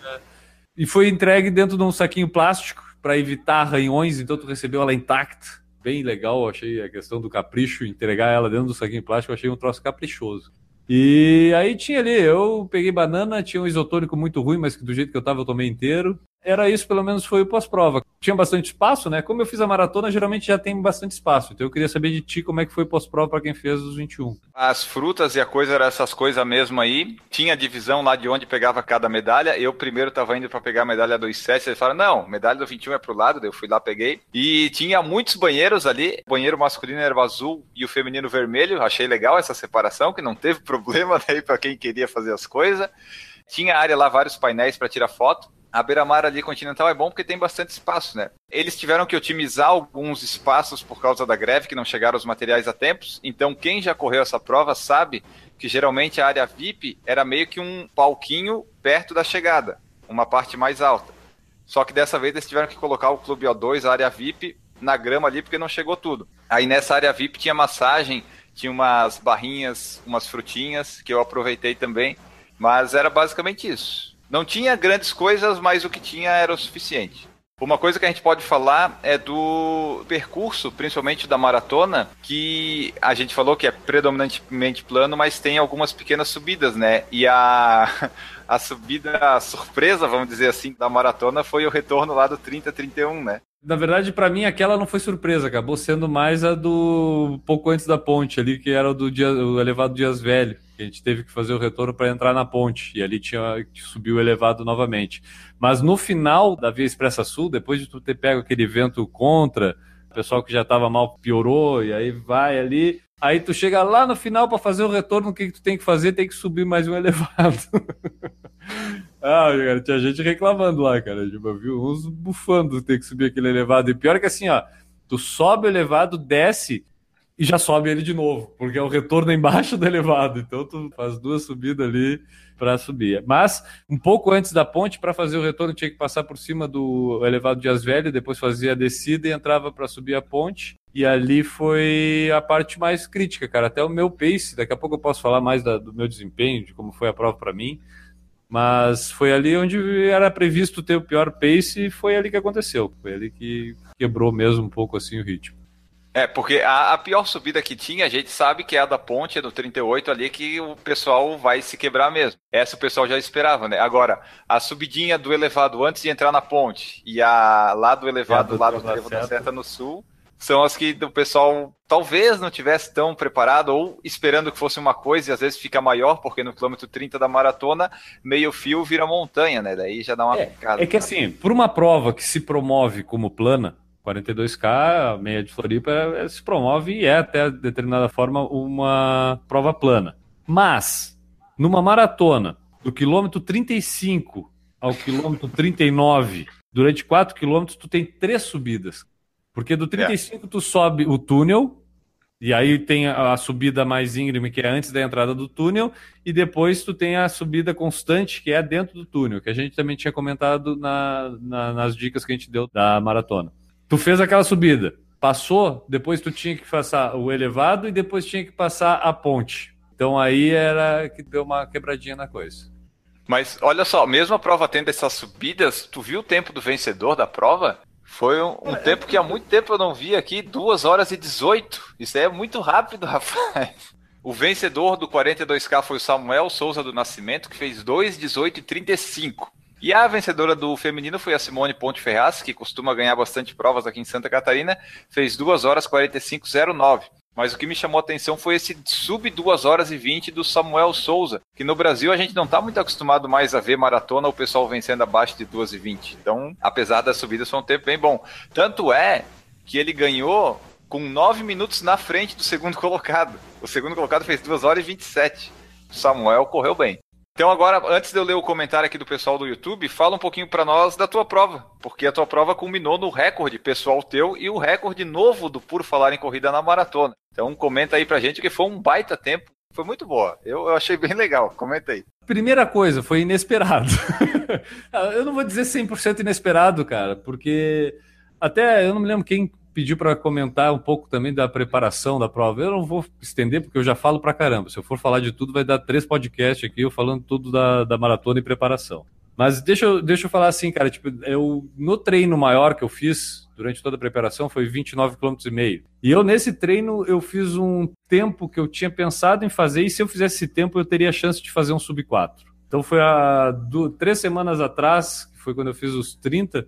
E foi entregue dentro de um saquinho plástico para evitar arranhões, então tu recebeu ela intacta. Bem legal, achei a questão do capricho, entregar ela dentro do saquinho plástico, achei um troço caprichoso. E aí tinha ali, eu peguei banana, tinha um isotônico muito ruim, mas que do jeito que eu tava eu tomei inteiro era isso, pelo menos foi o pós-prova. Tinha bastante espaço, né? Como eu fiz a maratona, geralmente já tem bastante espaço. Então eu queria saber de ti como é que foi pós-prova para quem fez os 21. As frutas e a coisa eram essas coisas mesmo aí. Tinha divisão lá de onde pegava cada medalha. Eu primeiro estava indo para pegar a medalha do 7. Eles falaram, não, medalha do 21 é pro lado. Eu fui lá, peguei. E tinha muitos banheiros ali. O banheiro masculino era o azul e o feminino vermelho. Achei legal essa separação, que não teve problema daí para quem queria fazer as coisas. Tinha área lá, vários painéis para tirar foto a beira-mar ali continental é bom porque tem bastante espaço, né? Eles tiveram que otimizar alguns espaços por causa da greve, que não chegaram os materiais a tempos. Então, quem já correu essa prova sabe que geralmente a área VIP era meio que um palquinho perto da chegada, uma parte mais alta. Só que dessa vez eles tiveram que colocar o Clube O2, a área VIP, na grama ali, porque não chegou tudo. Aí nessa área VIP tinha massagem, tinha umas barrinhas, umas frutinhas, que eu aproveitei também. Mas era basicamente isso. Não tinha grandes coisas, mas o que tinha era o suficiente. Uma coisa que a gente pode falar é do percurso, principalmente da maratona, que a gente falou que é predominantemente plano, mas tem algumas pequenas subidas, né? E a, a subida a surpresa, vamos dizer assim, da maratona foi o retorno lá do 30-31, né? Na verdade, para mim, aquela não foi surpresa, acabou sendo mais a do pouco antes da ponte ali, que era do dia, o elevado Dias Velho a gente teve que fazer o retorno para entrar na ponte, e ali tinha que subir o elevado novamente. Mas no final da Via Expressa Sul, depois de tu ter pego aquele vento contra, o pessoal que já estava mal piorou, e aí vai ali, aí tu chega lá no final para fazer o retorno, o que, que tu tem que fazer? Tem que subir mais um elevado. ah, cara, tinha gente reclamando lá, cara. Tipo, eu vi uns bufando ter que subir aquele elevado. E pior que assim, ó, tu sobe o elevado, desce, e já sobe ele de novo, porque é o retorno embaixo do elevado. Então tu faz duas subidas ali para subir. Mas um pouco antes da ponte, para fazer o retorno, tinha que passar por cima do elevado de Asvelho, depois fazia a descida e entrava para subir a ponte. E ali foi a parte mais crítica, cara. Até o meu pace, daqui a pouco eu posso falar mais da, do meu desempenho, de como foi a prova para mim. Mas foi ali onde era previsto ter o pior pace e foi ali que aconteceu. Foi ali que quebrou mesmo um pouco assim o ritmo. É, porque a, a, pior subida que tinha, a gente sabe que é a da ponte, é do 38 ali, que o pessoal vai se quebrar mesmo. Essa o pessoal já esperava, né? Agora, a subidinha do elevado antes de entrar na ponte e a lá do elevado, lá do elevado da seta no sul, são as que o pessoal talvez não tivesse tão preparado ou esperando que fosse uma coisa e às vezes fica maior, porque no quilômetro 30 da maratona, meio fio vira montanha, né? Daí já dá uma é, picada. É que assim, por uma prova que se promove como plana, 42K, a meia de Floripa, é, se promove e é até determinada forma uma prova plana. Mas, numa maratona, do quilômetro 35 ao quilômetro 39, durante 4 quilômetros, tu tem três subidas. Porque do 35 é. tu sobe o túnel, e aí tem a, subida mais íngreme, que é antes da entrada do túnel, e depois tu tem a subida constante, que é dentro do túnel, que a gente também tinha comentado na, na, nas dicas que a gente deu da maratona. Tu fez aquela subida, passou, depois tu tinha que passar o elevado e depois tinha que passar a ponte. Então aí era que deu uma quebradinha na coisa. Mas olha só, mesmo a prova tendo essas subidas, tu viu o tempo do vencedor da prova? Foi um, um é, tempo que há muito tempo eu não vi aqui, 2 horas e 18. Isso é muito rápido, rapaz. O vencedor do 42K foi o Samuel Souza do Nascimento, que fez 2, 18 e 35. E a vencedora do feminino foi a Simone Ponte Ferraz, que costuma ganhar bastante provas aqui em Santa Catarina, fez 2 horas 45,09. Mas o que me chamou a atenção foi esse sub 2 horas e 20 do Samuel Souza, que no Brasil a gente não está muito acostumado mais a ver maratona o pessoal vencendo abaixo de 2 e 20. Então, apesar das subidas, foi um tempo bem bom. Tanto é que ele ganhou com 9 minutos na frente do segundo colocado. O segundo colocado fez 2 horas e 27. O Samuel correu bem. Então agora, antes de eu ler o comentário aqui do pessoal do YouTube, fala um pouquinho para nós da tua prova, porque a tua prova culminou no recorde pessoal teu e o recorde novo do Por Falar em Corrida na Maratona. Então comenta aí pra gente que foi um baita tempo, foi muito boa. Eu, eu achei bem legal, comenta aí. Primeira coisa, foi inesperado. eu não vou dizer 100% inesperado, cara, porque até eu não me lembro quem pediu para comentar um pouco também da preparação da prova. Eu não vou estender, porque eu já falo para caramba. Se eu for falar de tudo, vai dar três podcasts aqui, eu falando tudo da, da maratona e preparação. Mas deixa eu, deixa eu falar assim, cara, tipo, eu no treino maior que eu fiz durante toda a preparação foi 29 km e meio. E eu nesse treino eu fiz um tempo que eu tinha pensado em fazer e se eu fizesse esse tempo eu teria a chance de fazer um sub 4. Então foi há do, três semanas atrás, que foi quando eu fiz os 30,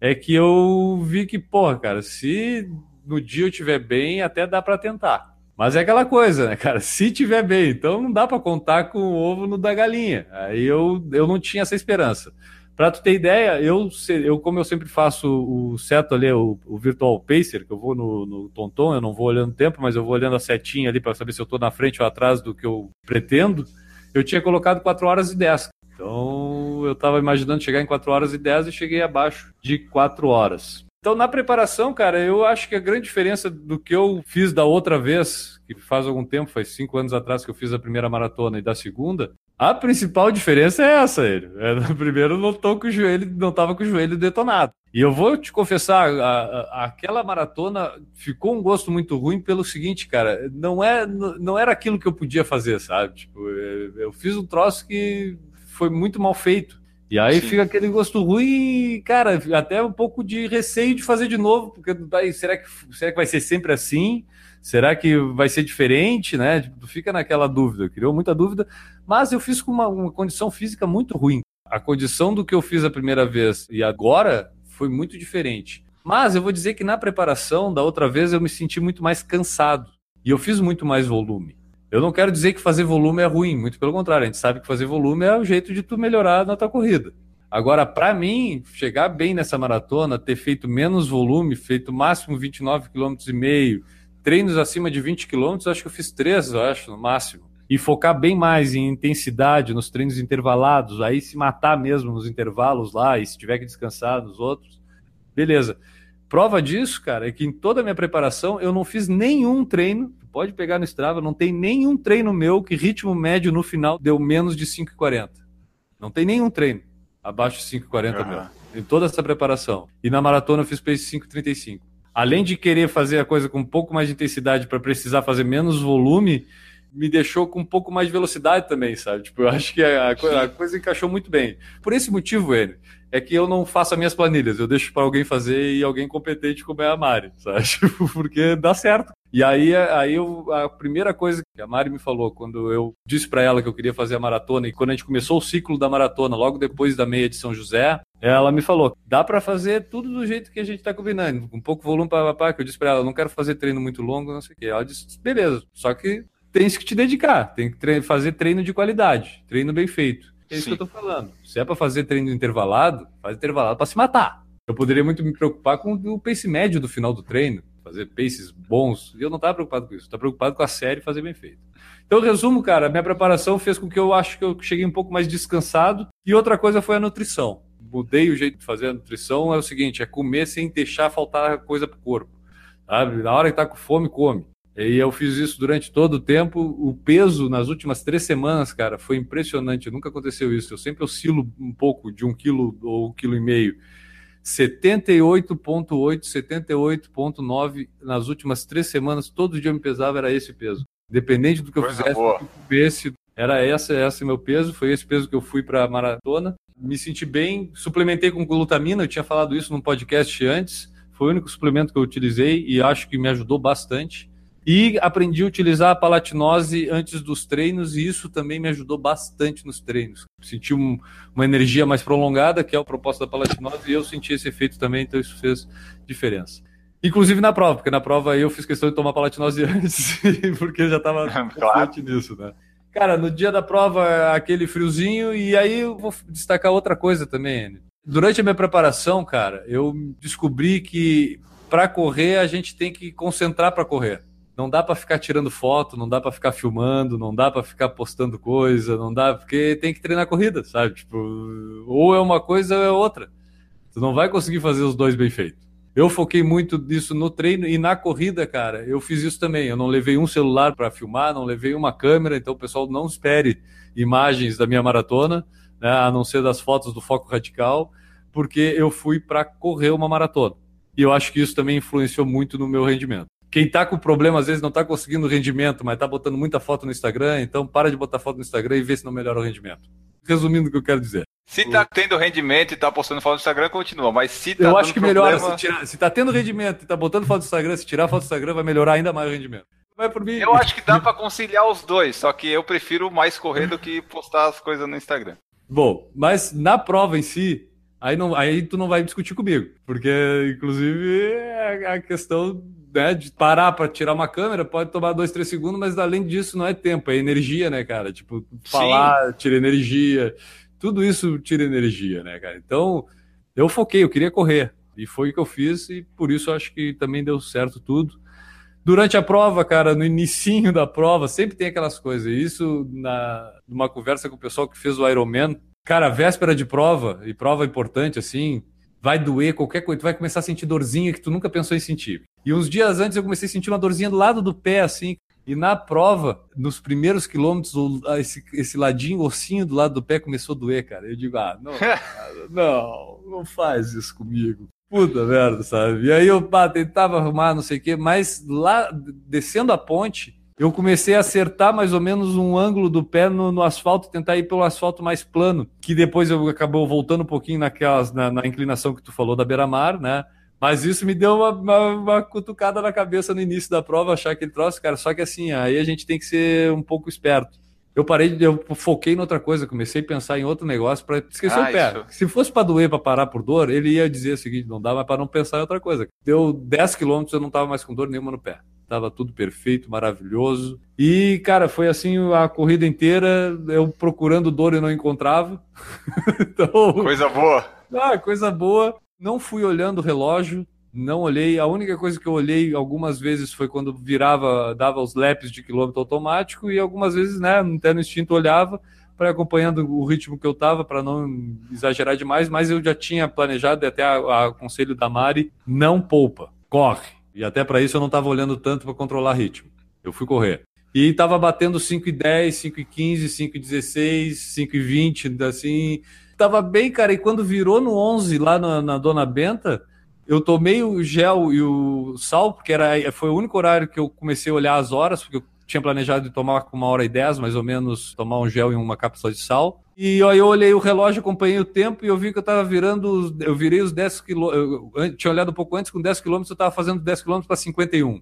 é que eu vi que, porra, cara, se no dia eu tiver bem, até dá para tentar. Mas é aquela coisa, né, cara? Se tiver bem, então não dá para contar com o ovo no da galinha. Aí eu, eu não tinha essa esperança. Para tu ter ideia, eu, eu como eu sempre faço o seto ali, o, o Virtual Pacer, que eu vou no, no Tonton, eu não vou olhando o tempo, mas eu vou olhando a setinha ali para saber se eu estou na frente ou atrás do que eu pretendo. Eu tinha colocado 4 horas e 10. Então eu estava imaginando chegar em 4 horas e 10 e cheguei abaixo de 4 horas. Então, na preparação, cara, eu acho que a grande diferença do que eu fiz da outra vez, que faz algum tempo, faz cinco anos atrás que eu fiz a primeira maratona e da segunda, a principal diferença é essa, ele. É, primeiro não tô com o joelho, não tava com o joelho detonado. E eu vou te confessar, a, a, aquela maratona ficou um gosto muito ruim pelo seguinte, cara, não é, não era aquilo que eu podia fazer, sabe? Tipo, eu fiz um troço que foi muito mal feito. E aí Sim. fica aquele gosto ruim, cara, até um pouco de receio de fazer de novo, porque daí, será que, será que vai ser sempre assim? Será que vai ser diferente, né? Tipo, tu fica naquela dúvida, criou muita dúvida, mas eu fiz com uma, uma condição física muito ruim. A condição do que eu fiz a primeira vez e agora foi muito diferente. Mas eu vou dizer que na preparação da outra vez eu me senti muito mais cansado e eu fiz muito mais volume. Eu não quero dizer que fazer volume é ruim, muito pelo contrário, a gente sabe que fazer volume é o jeito de tu melhorar na tua corrida. Agora, para mim, chegar bem nessa maratona, ter feito menos volume, feito máximo 29 km treinos acima de 20 km, acho que eu fiz três, eu acho, no máximo. E focar bem mais em intensidade nos treinos intervalados, aí se matar mesmo nos intervalos lá, e se tiver que descansar nos outros, beleza. Prova disso, cara, é que em toda a minha preparação eu não fiz nenhum treino. Pode pegar no Strava, não tem nenhum treino meu que ritmo médio no final deu menos de 5,40. Não tem nenhum treino abaixo de 5,40 uhum. meu. Em toda essa preparação. E na maratona eu fiz pace 5,35. Além de querer fazer a coisa com um pouco mais de intensidade para precisar fazer menos volume, me deixou com um pouco mais de velocidade também, sabe? Tipo, eu acho que a, a coisa encaixou muito bem. Por esse motivo, ele é que eu não faço as minhas planilhas, eu deixo para alguém fazer e alguém competente como é a Mari, sabe? Tipo, porque dá certo. E aí, aí eu, a primeira coisa que a Mari me falou, quando eu disse para ela que eu queria fazer a maratona, e quando a gente começou o ciclo da maratona, logo depois da meia de São José, ela me falou: dá para fazer tudo do jeito que a gente está combinando, com pouco volume para papá, que eu disse para ela: não quero fazer treino muito longo, não sei o quê. Ela disse: beleza, só que tens que te dedicar, tem que fazer treino de qualidade, treino bem feito. É isso Sim. que eu tô falando. Se é para fazer treino intervalado, faz intervalado para se matar. Eu poderia muito me preocupar com o pace médio do final do treino, fazer paces bons. E eu não estava preocupado com isso. Estava preocupado com a série fazer bem feito. Então, resumo, cara, minha preparação fez com que eu acho que eu cheguei um pouco mais descansado. E outra coisa foi a nutrição. Mudei o jeito de fazer a nutrição. É o seguinte: é comer sem deixar faltar coisa pro corpo. Sabe? Na hora que tá com fome, come. E eu fiz isso durante todo o tempo. O peso nas últimas três semanas, cara, foi impressionante. Nunca aconteceu isso. Eu sempre oscilo um pouco de um quilo ou um quilo e meio. 78,8, 78,9 nas últimas três semanas. Todo dia eu me pesava, era esse peso. Independente do que eu Coisa fizesse, era esse, esse meu peso. Foi esse peso que eu fui para a maratona. Me senti bem. Suplementei com glutamina. Eu tinha falado isso num podcast antes. Foi o único suplemento que eu utilizei e acho que me ajudou bastante. E aprendi a utilizar a palatinose antes dos treinos, e isso também me ajudou bastante nos treinos. Senti um, uma energia mais prolongada, que é o propósito da palatinose, e eu senti esse efeito também, então isso fez diferença. Inclusive na prova, porque na prova eu fiz questão de tomar palatinose antes, porque já estava claro. nisso, né? Cara, no dia da prova, aquele friozinho, e aí eu vou destacar outra coisa também. Durante a minha preparação, cara, eu descobri que para correr a gente tem que concentrar para correr não dá para ficar tirando foto, não dá para ficar filmando, não dá para ficar postando coisa, não dá, porque tem que treinar corrida, sabe? Tipo, ou é uma coisa ou é outra. Tu não vai conseguir fazer os dois bem feitos. Eu foquei muito nisso no treino e na corrida, cara. Eu fiz isso também. Eu não levei um celular para filmar, não levei uma câmera, então o pessoal não espere imagens da minha maratona, né, a não ser das fotos do foco radical, porque eu fui para correr uma maratona. E eu acho que isso também influenciou muito no meu rendimento. Quem tá com problema, às vezes, não tá conseguindo rendimento, mas tá botando muita foto no Instagram, então para de botar foto no Instagram e vê se não melhora o rendimento. Resumindo o que eu quero dizer. Se tá tendo rendimento e tá postando foto no Instagram, continua. Mas se tá Eu acho que problema... melhora. Se, tirar, se tá tendo rendimento e tá botando foto no Instagram, se tirar foto no Instagram, vai melhorar ainda mais o rendimento. Vai por mim. Eu acho que dá para conciliar os dois, só que eu prefiro mais correr do que postar as coisas no Instagram. Bom, mas na prova em si, aí, não, aí tu não vai discutir comigo, porque inclusive é a questão né, de parar para tirar uma câmera pode tomar dois, três segundos, mas além disso não é tempo, é energia, né, cara? Tipo, falar Sim. tira energia, tudo isso tira energia, né, cara? Então, eu foquei, eu queria correr, e foi o que eu fiz, e por isso acho que também deu certo tudo. Durante a prova, cara, no inicinho da prova, sempre tem aquelas coisas. Isso na numa conversa com o pessoal que fez o Ironman, cara, véspera de prova, e prova importante assim, vai doer qualquer coisa, tu vai começar a sentir dorzinha que tu nunca pensou em sentir. E uns dias antes eu comecei a sentir uma dorzinha do lado do pé, assim. E na prova, nos primeiros quilômetros, esse, esse ladinho, ossinho do lado do pé começou a doer, cara. Eu digo, ah, não, não, não faz isso comigo. Puta merda, sabe? E aí eu pá, tentava arrumar, não sei o quê, mas lá, descendo a ponte, eu comecei a acertar mais ou menos um ângulo do pé no, no asfalto, tentar ir pelo asfalto mais plano, que depois eu acabou voltando um pouquinho naquelas, na, na inclinação que tu falou da beira-mar, né? Mas isso me deu uma, uma, uma, cutucada na cabeça no início da prova, achar aquele troço, cara. Só que assim, aí a gente tem que ser um pouco esperto. Eu parei, eu foquei em outra coisa, comecei a pensar em outro negócio para esquecer ah, o pé. Isso. Se fosse para doer, para parar por dor, ele ia dizer o seguinte: não dá, mas para não pensar em outra coisa. Deu 10 quilômetros, eu não tava mais com dor nenhuma no pé. Tava tudo perfeito, maravilhoso. E, cara, foi assim a corrida inteira, eu procurando dor e não encontrava. então, coisa boa. Ah, coisa boa. Não fui olhando o relógio, não olhei. A única coisa que eu olhei algumas vezes foi quando virava, dava os laps de quilômetro automático e algumas vezes, né, até no instinto olhava, para acompanhando o ritmo que eu tava, para não exagerar demais, mas eu já tinha planejado, e até a, a conselho da Mari, não poupa, corre. E até para isso eu não estava olhando tanto para controlar ritmo. Eu fui correr. E estava batendo 5,10, 5,15, 5,16, 5,20, assim. Tava bem, cara. E quando virou no 11 lá na, na Dona Benta, eu tomei o gel e o sal, porque era, foi o único horário que eu comecei a olhar as horas, porque eu tinha planejado tomar com uma hora e dez, mais ou menos, tomar um gel e uma cápsula de sal. E aí eu olhei o relógio, acompanhei o tempo e eu vi que eu estava virando, eu virei os 10 quilômetros, tinha olhado um pouco antes, com 10 quilômetros eu estava fazendo 10 quilômetros para 51.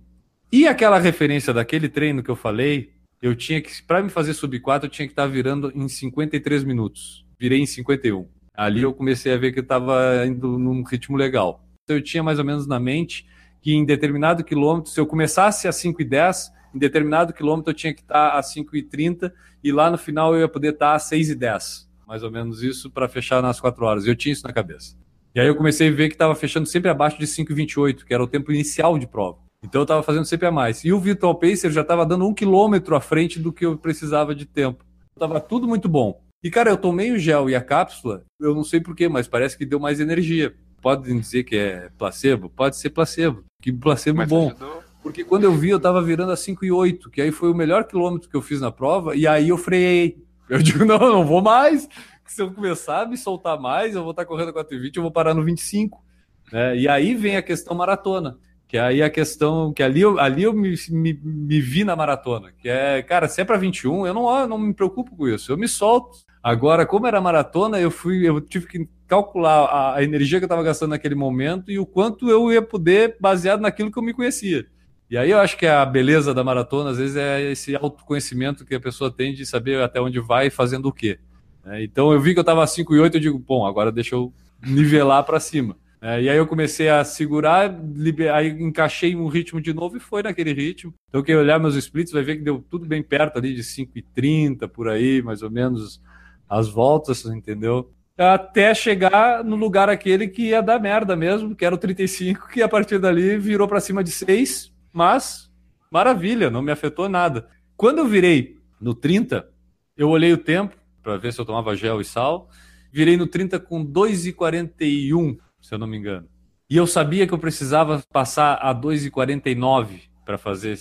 E aquela referência daquele treino que eu falei, eu tinha que, para me fazer sub 4, eu tinha que estar tá virando em 53 minutos. Virei em 51. Ali eu comecei a ver que eu estava indo num ritmo legal. Então eu tinha mais ou menos na mente que em determinado quilômetro, se eu começasse a 5 e 10, em determinado quilômetro eu tinha que estar a 5,30 e lá no final eu ia poder estar a 6,10. Mais ou menos isso para fechar nas 4 horas. Eu tinha isso na cabeça. E aí eu comecei a ver que estava fechando sempre abaixo de 5,28, que era o tempo inicial de prova. Então eu estava fazendo sempre a mais. E o Virtual Pacer já estava dando um quilômetro à frente do que eu precisava de tempo. Estava tudo muito bom. E cara, eu tomei o gel e a cápsula, eu não sei porquê, mas parece que deu mais energia. Podem dizer que é placebo? Pode ser placebo. Que placebo mas bom. Ajudou. Porque quando eu vi, eu tava virando a 5 e 8, que aí foi o melhor quilômetro que eu fiz na prova, e aí eu freiei. Eu digo, não, não vou mais. Se eu começar a me soltar mais, eu vou estar correndo 4 e 20, eu vou parar no 25. Né? E aí vem a questão maratona. Que aí a questão, que ali eu, ali eu me, me, me vi na maratona. Que é, cara, se é para 21, eu não, eu não me preocupo com isso. Eu me solto. Agora, como era maratona, eu fui, eu tive que calcular a, a energia que eu estava gastando naquele momento e o quanto eu ia poder, baseado naquilo que eu me conhecia. E aí eu acho que a beleza da maratona, às vezes, é esse autoconhecimento que a pessoa tem de saber até onde vai fazendo o quê. É, então eu vi que eu estava 5 e 8, eu digo, bom, agora deixa eu nivelar para cima. É, e aí eu comecei a segurar, liber... aí encaixei um ritmo de novo e foi naquele ritmo. Então quem olhar meus splits vai ver que deu tudo bem perto ali de 5 e 30 por aí, mais ou menos as voltas, entendeu? Até chegar no lugar aquele que ia dar merda mesmo, que era o 35, que a partir dali virou para cima de 6 mas maravilha, não me afetou nada. Quando eu virei no 30, eu olhei o tempo para ver se eu tomava gel e sal. Virei no 30 com 2,41, se eu não me engano. E eu sabia que eu precisava passar a 2,49 para fazer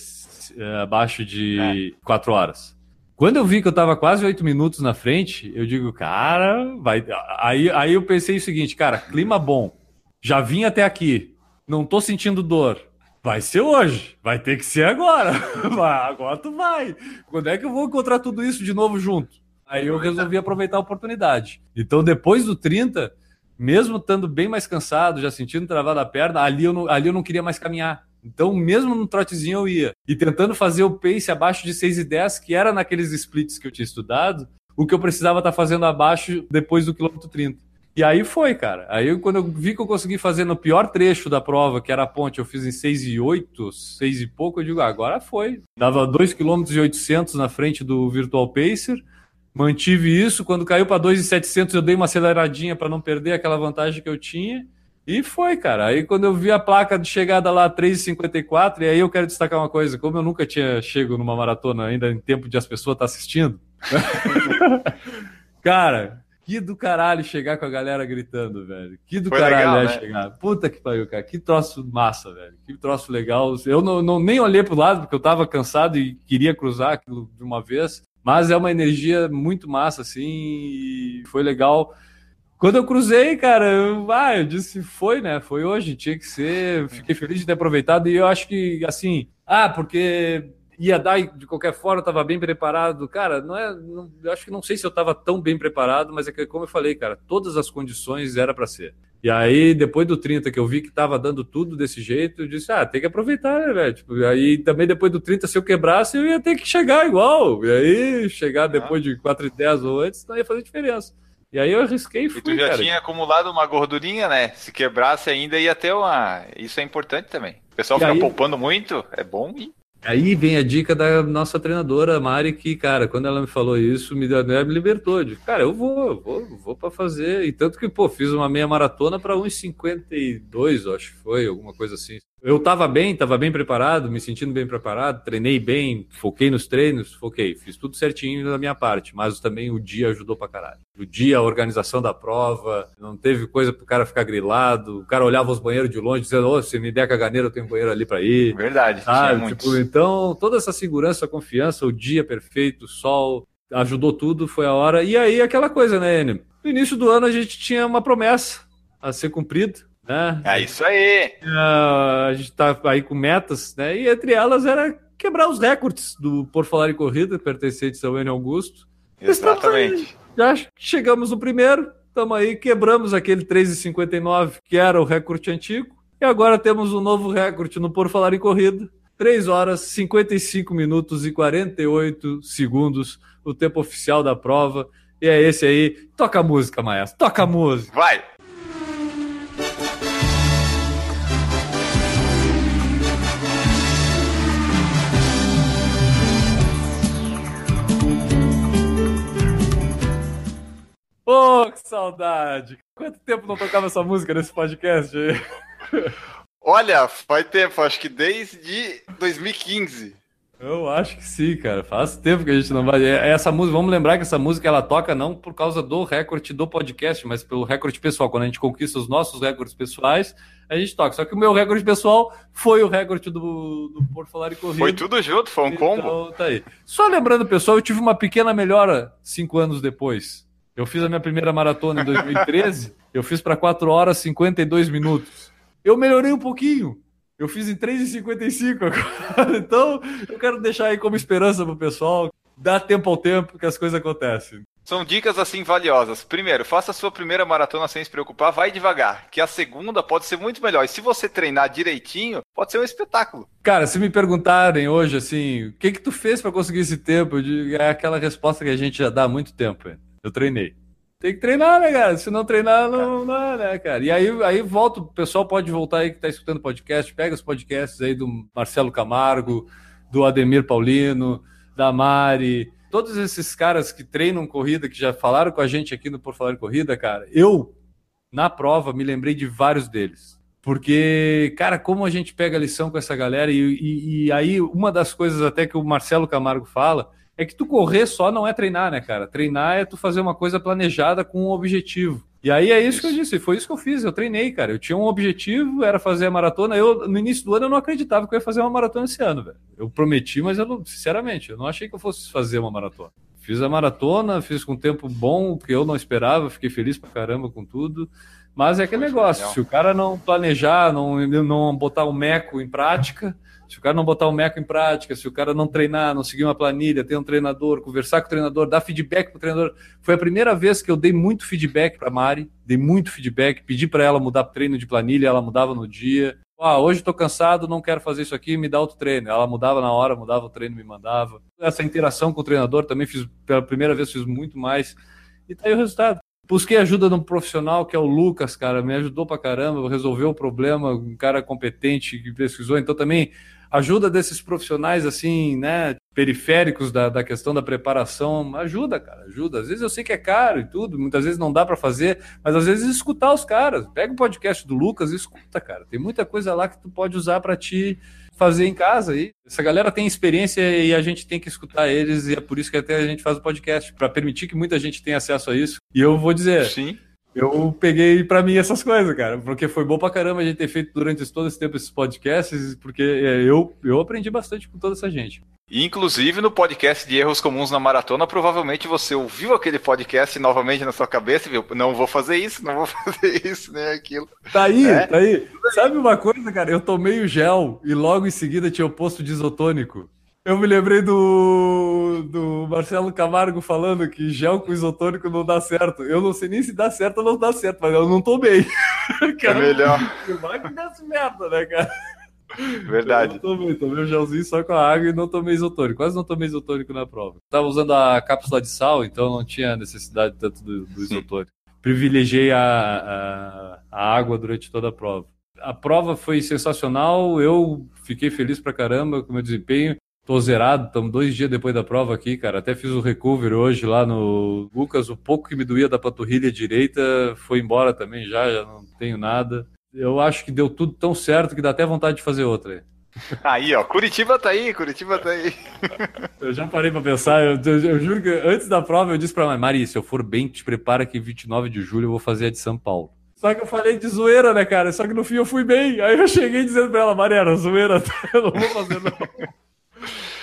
é, abaixo de é. 4 horas. Quando eu vi que eu estava quase 8 minutos na frente, eu digo, cara, vai. Aí, aí eu pensei o seguinte, cara, clima bom. Já vim até aqui, não tô sentindo dor Vai ser hoje, vai ter que ser agora. agora tu vai. Quando é que eu vou encontrar tudo isso de novo junto? Aí eu resolvi aproveitar a oportunidade. Então, depois do 30, mesmo estando bem mais cansado, já sentindo travado a perna, ali eu não, ali eu não queria mais caminhar. Então, mesmo no trotezinho eu ia. E tentando fazer o pace abaixo de 6 e 10, que era naqueles splits que eu tinha estudado, o que eu precisava estar tá fazendo abaixo depois do quilômetro 30. E aí foi, cara. Aí quando eu vi que eu consegui fazer no pior trecho da prova, que era a ponte, eu fiz em 6 e 8, 6 e pouco, eu digo, ah, agora foi. Dava 2 km e 800 na frente do Virtual Pacer. Mantive isso, quando caiu para 2,700 eu dei uma aceleradinha para não perder aquela vantagem que eu tinha. E foi, cara. Aí quando eu vi a placa de chegada lá 3,54, e aí eu quero destacar uma coisa, como eu nunca tinha chego numa maratona ainda em tempo de as pessoas estar tá assistindo. cara, que do caralho chegar com a galera gritando, velho. Que do Foi caralho legal, é né? chegar. Puta que pariu, cara. Que troço massa, velho. Que troço legal. Eu não, não, nem olhei pro lado porque eu tava cansado e queria cruzar aquilo de uma vez. Mas é uma energia muito massa, assim. E foi legal. Quando eu cruzei, cara, eu, ah, eu disse, foi, né? Foi hoje, tinha que ser. Fiquei feliz de ter aproveitado. E eu acho que, assim, ah, porque ia dar de qualquer forma, estava bem preparado. Cara, não é, não, eu acho que não sei se eu estava tão bem preparado, mas é que, como eu falei, cara, todas as condições era para ser. E aí, depois do 30, que eu vi que estava dando tudo desse jeito, eu disse, ah, tem que aproveitar, né, velho? Tipo, aí também depois do 30, se eu quebrasse, eu ia ter que chegar igual. E aí, chegar depois de 4 e 10 ou antes, não ia fazer diferença. E aí eu arrisquei e fui, E tu já cara. tinha acumulado uma gordurinha, né? Se quebrasse ainda ia ter uma... Isso é importante também. O pessoal e fica aí... poupando muito, é bom e Aí vem a dica da nossa treinadora, Mari, que, cara, quando ela me falou isso, me, me libertou. De, cara, eu vou, eu vou, vou para fazer. E tanto que, pô, fiz uma meia maratona para 1,52, acho que foi, alguma coisa assim. Eu estava bem, estava bem preparado, me sentindo bem preparado, treinei bem, foquei nos treinos, foquei, fiz tudo certinho da minha parte, mas também o dia ajudou pra caralho. O dia, a organização da prova, não teve coisa pro cara ficar grilado, o cara olhava os banheiros de longe dizendo, oh, se me der caganeira eu tenho um banheiro ali para ir. Verdade, ah, tipo, Então, toda essa segurança, confiança, o dia perfeito, o sol, ajudou tudo, foi a hora. E aí, aquela coisa, né, Enio? No início do ano a gente tinha uma promessa a ser cumprida, né? É isso aí. Uh, a gente tá aí com metas, né? E entre elas era quebrar os recordes do Por Falar em Corrida, pertencente ao Enio Augusto. Exatamente. Já chegamos no primeiro, estamos aí, quebramos aquele 3,59 que era o recorde antigo. E agora temos um novo recorde no Por Falar em Corrida. 3 horas, 55 minutos e 48 segundos, o tempo oficial da prova. E é esse aí. Toca a música, Maestro. Toca a música. Vai! Ô, oh, que saudade! Quanto tempo não tocava essa música nesse podcast? Olha, faz tempo, acho que desde 2015. Eu acho que sim, cara. Faz tempo que a gente não vai. É, essa música, vamos lembrar que essa música ela toca não por causa do recorde do podcast, mas pelo recorde pessoal. Quando a gente conquista os nossos recordes pessoais, a gente toca. Só que o meu recorde pessoal foi o recorde do, do Por Falar e Corrida. Foi tudo junto, foi um então, combo. Tá aí. Só lembrando, pessoal, eu tive uma pequena melhora cinco anos depois. Eu fiz a minha primeira maratona em 2013, eu fiz para 4 horas e 52 minutos. Eu melhorei um pouquinho. Eu fiz em 3,55 agora. Então, eu quero deixar aí como esperança pro pessoal. Dá tempo ao tempo que as coisas acontecem. São dicas assim valiosas. Primeiro, faça a sua primeira maratona sem se preocupar, vai devagar, que a segunda pode ser muito melhor. E se você treinar direitinho, pode ser um espetáculo. Cara, se me perguntarem hoje assim, o que que tu fez para conseguir esse tempo? Digo, é aquela resposta que a gente já dá há muito tempo. Eu treinei. Tem que treinar, né, cara? Se não treinar, não, é, né, cara? E aí, aí volta, o pessoal pode voltar aí que tá escutando podcast, pega os podcasts aí do Marcelo Camargo, do Ademir Paulino, da Mari, todos esses caras que treinam corrida, que já falaram com a gente aqui no Por Falar em Corrida, cara, eu, na prova, me lembrei de vários deles. Porque, cara, como a gente pega lição com essa galera, e, e, e aí uma das coisas até que o Marcelo Camargo fala é que tu correr só não é treinar, né, cara? Treinar é tu fazer uma coisa planejada com um objetivo. E aí é isso, isso, que eu disse, foi isso que eu fiz, eu treinei, cara. Eu tinha um objetivo, era fazer a maratona. Eu, no início do ano, eu não acreditava que eu ia fazer uma maratona esse ano, velho. Eu prometi, mas eu não, sinceramente, eu não achei que eu fosse fazer uma maratona. Fiz a maratona, fiz com tempo bom, que eu não esperava, fiquei feliz pra caramba com tudo. Mas é aquele negócio, se o cara não planejar, não, não botar o meco em prática, se o cara não botar o MECO em prática, se o cara não treinar, não seguir uma planilha, ter um treinador, conversar com o treinador, dar feedback para o treinador. Foi a primeira vez que eu dei muito feedback para Mari, dei muito feedback, pedi para ela mudar treino de planilha, ela mudava no dia. Ah, hoje estou cansado, não quero fazer isso aqui, me dá outro treino. Ela mudava na hora, mudava o treino, me mandava. Essa interação com o treinador também fiz, pela primeira vez, fiz muito mais. E tá aí o resultado. Busquei ajuda de um profissional que é o Lucas, cara, me ajudou pra caramba, resolveu o problema, um cara competente que pesquisou. Então também ajuda desses profissionais assim, né, periféricos da, da questão da preparação, ajuda, cara, ajuda. Às vezes eu sei que é caro e tudo, muitas vezes não dá para fazer, mas às vezes escutar os caras. Pega o podcast do Lucas e escuta, cara. Tem muita coisa lá que tu pode usar para te fazer em casa aí. Essa galera tem experiência e a gente tem que escutar eles e é por isso que até a gente faz o podcast para permitir que muita gente tenha acesso a isso. E eu vou dizer, Sim eu peguei para mim essas coisas, cara, porque foi bom pra caramba a gente ter feito durante todo esse tempo esses podcasts, porque é, eu, eu aprendi bastante com toda essa gente. Inclusive no podcast de erros comuns na maratona, provavelmente você ouviu aquele podcast novamente na sua cabeça e viu, não vou fazer isso, não vou fazer isso, nem aquilo. Tá aí, é? tá aí. Sabe uma coisa, cara? Eu tomei o gel e logo em seguida tinha o posto de isotônico. Eu me lembrei do, do Marcelo Camargo falando que gel com isotônico não dá certo. Eu não sei nem se dá certo ou não dá certo, mas eu não tomei. é melhor. Que desse merda, né, cara? Verdade. Eu tomei, tomei o gelzinho só com a água e não tomei isotônico. Quase não tomei isotônico na prova. Tava usando a cápsula de sal, então não tinha necessidade tanto do, do isotônico. Privilegiei a, a, a água durante toda a prova. A prova foi sensacional, eu fiquei feliz pra caramba com o meu desempenho. Tô zerado, estamos dois dias depois da prova aqui, cara. Até fiz o recovery hoje lá no Lucas. O pouco que me doía da panturrilha direita foi embora também já, já não tenho nada. Eu acho que deu tudo tão certo que dá até vontade de fazer outra. Aí, ó, Curitiba tá aí, Curitiba tá aí. eu já parei pra pensar, eu, eu, eu, juro que antes da prova eu disse pra ela, Maria, se eu for bem, te prepara que 29 de julho eu vou fazer a de São Paulo. Só que eu falei de zoeira, né, cara? Só que no fim eu fui bem. Aí eu cheguei dizendo pra ela, Maria, zoeira, eu não vou fazer não.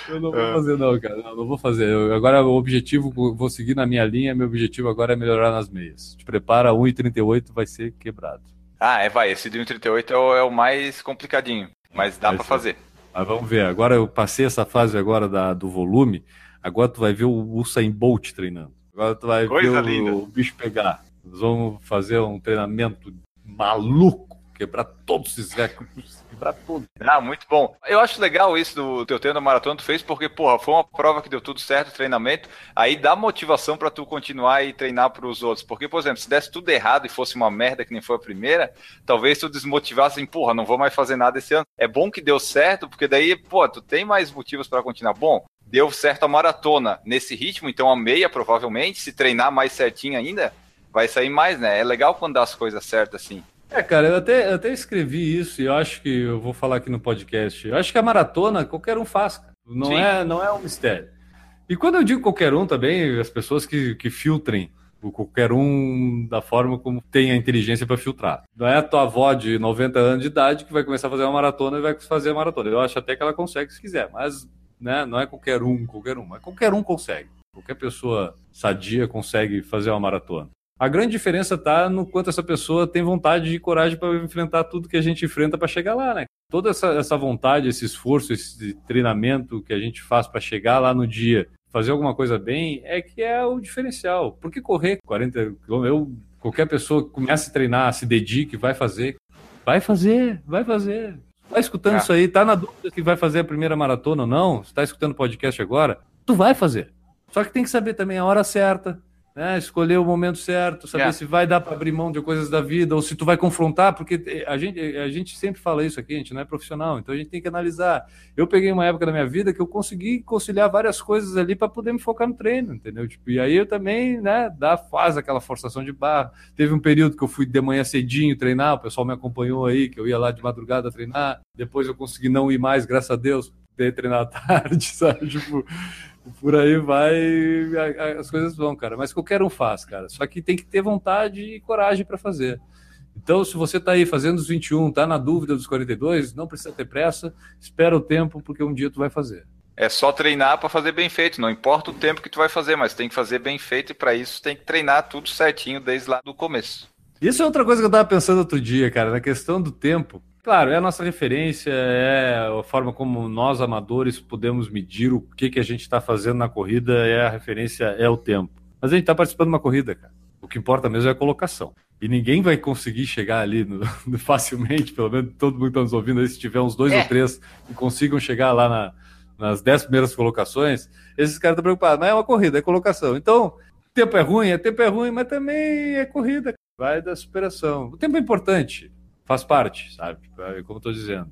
Eu não vou é. fazer, não, cara. Não, não vou fazer. Eu, agora o objetivo, vou seguir na minha linha. Meu objetivo agora é melhorar nas meias. Te prepara, 1,38 vai ser quebrado. Ah, é, vai. Esse de 1,38 é, o, é o mais complicadinho. Mas dá para fazer. Mas vamos ver. Agora eu passei essa fase agora da, do volume. Agora tu vai ver o Usain Bolt treinando. Agora tu vai Coisa ver o, o bicho pegar. Nós vamos fazer um treinamento maluco, quebrar todos esses recordes para tudo. Ah, muito bom. Eu acho legal isso do teu treino da maratona tu fez, porque, porra, foi uma prova que deu tudo certo, treinamento, aí dá motivação para tu continuar e treinar para os outros. Porque, por exemplo, se desse tudo errado e fosse uma merda que nem foi a primeira, talvez tu desmotivasse em, porra, não vou mais fazer nada esse ano. É bom que deu certo, porque daí, pô, tu tem mais motivos para continuar. Bom, deu certo a maratona nesse ritmo, então a meia, provavelmente, se treinar mais certinho ainda, vai sair mais, né? É legal quando dá as coisas certas assim. É, cara, eu até, eu até escrevi isso e eu acho que eu vou falar aqui no podcast. Eu acho que a maratona qualquer um faz, não é, não é um mistério. E quando eu digo qualquer um também, as pessoas que, que filtrem o qualquer um da forma como tem a inteligência para filtrar. Não é a tua avó de 90 anos de idade que vai começar a fazer uma maratona e vai fazer a maratona. Eu acho até que ela consegue se quiser, mas né, não é qualquer um, qualquer um, mas qualquer um consegue. Qualquer pessoa sadia consegue fazer uma maratona. A grande diferença está no quanto essa pessoa tem vontade e coragem para enfrentar tudo que a gente enfrenta para chegar lá, né? Toda essa, essa vontade, esse esforço, esse treinamento que a gente faz para chegar lá no dia, fazer alguma coisa bem, é que é o diferencial. Por que correr 40 quilômetros? Qualquer pessoa que comece a treinar, se dedique, vai fazer. Vai fazer, vai fazer. Tá escutando é. isso aí, tá na dúvida que vai fazer a primeira maratona ou não? Está escutando o podcast agora? Tu vai fazer. Só que tem que saber também a hora certa, né? Escolher o momento certo, saber é. se vai dar para abrir mão de coisas da vida ou se tu vai confrontar, porque a gente, a gente sempre fala isso aqui, a gente não é profissional, então a gente tem que analisar. Eu peguei uma época da minha vida que eu consegui conciliar várias coisas ali para poder me focar no treino, entendeu? Tipo, e aí eu também, né, dá, faz aquela forçação de barra. Teve um período que eu fui de manhã cedinho treinar, o pessoal me acompanhou aí, que eu ia lá de madrugada treinar, depois eu consegui não ir mais, graças a Deus, ter treinar à tarde, sabe? Tipo, por aí vai, as coisas vão, cara. Mas qualquer um faz, cara. Só que tem que ter vontade e coragem para fazer. Então, se você está aí fazendo os 21, está na dúvida dos 42, não precisa ter pressa, espera o tempo, porque um dia tu vai fazer. É só treinar para fazer bem feito, não importa o tempo que tu vai fazer, mas tem que fazer bem feito e para isso tem que treinar tudo certinho desde lá do começo. Isso é outra coisa que eu estava pensando outro dia, cara, na questão do tempo. Claro, é a nossa referência, é a forma como nós amadores podemos medir o que, que a gente está fazendo na corrida, é a referência, é o tempo. Mas a gente está participando de uma corrida, cara. O que importa mesmo é a colocação. E ninguém vai conseguir chegar ali no, no, facilmente, pelo menos todo mundo está nos ouvindo aí, se tiver uns dois é. ou três que consigam chegar lá na, nas dez primeiras colocações, esses caras estão preocupados. Não é uma corrida, é colocação. Então, tempo é ruim, é tempo é ruim, mas também é corrida. Vai da superação. O tempo é importante faz parte, sabe? É como estou dizendo.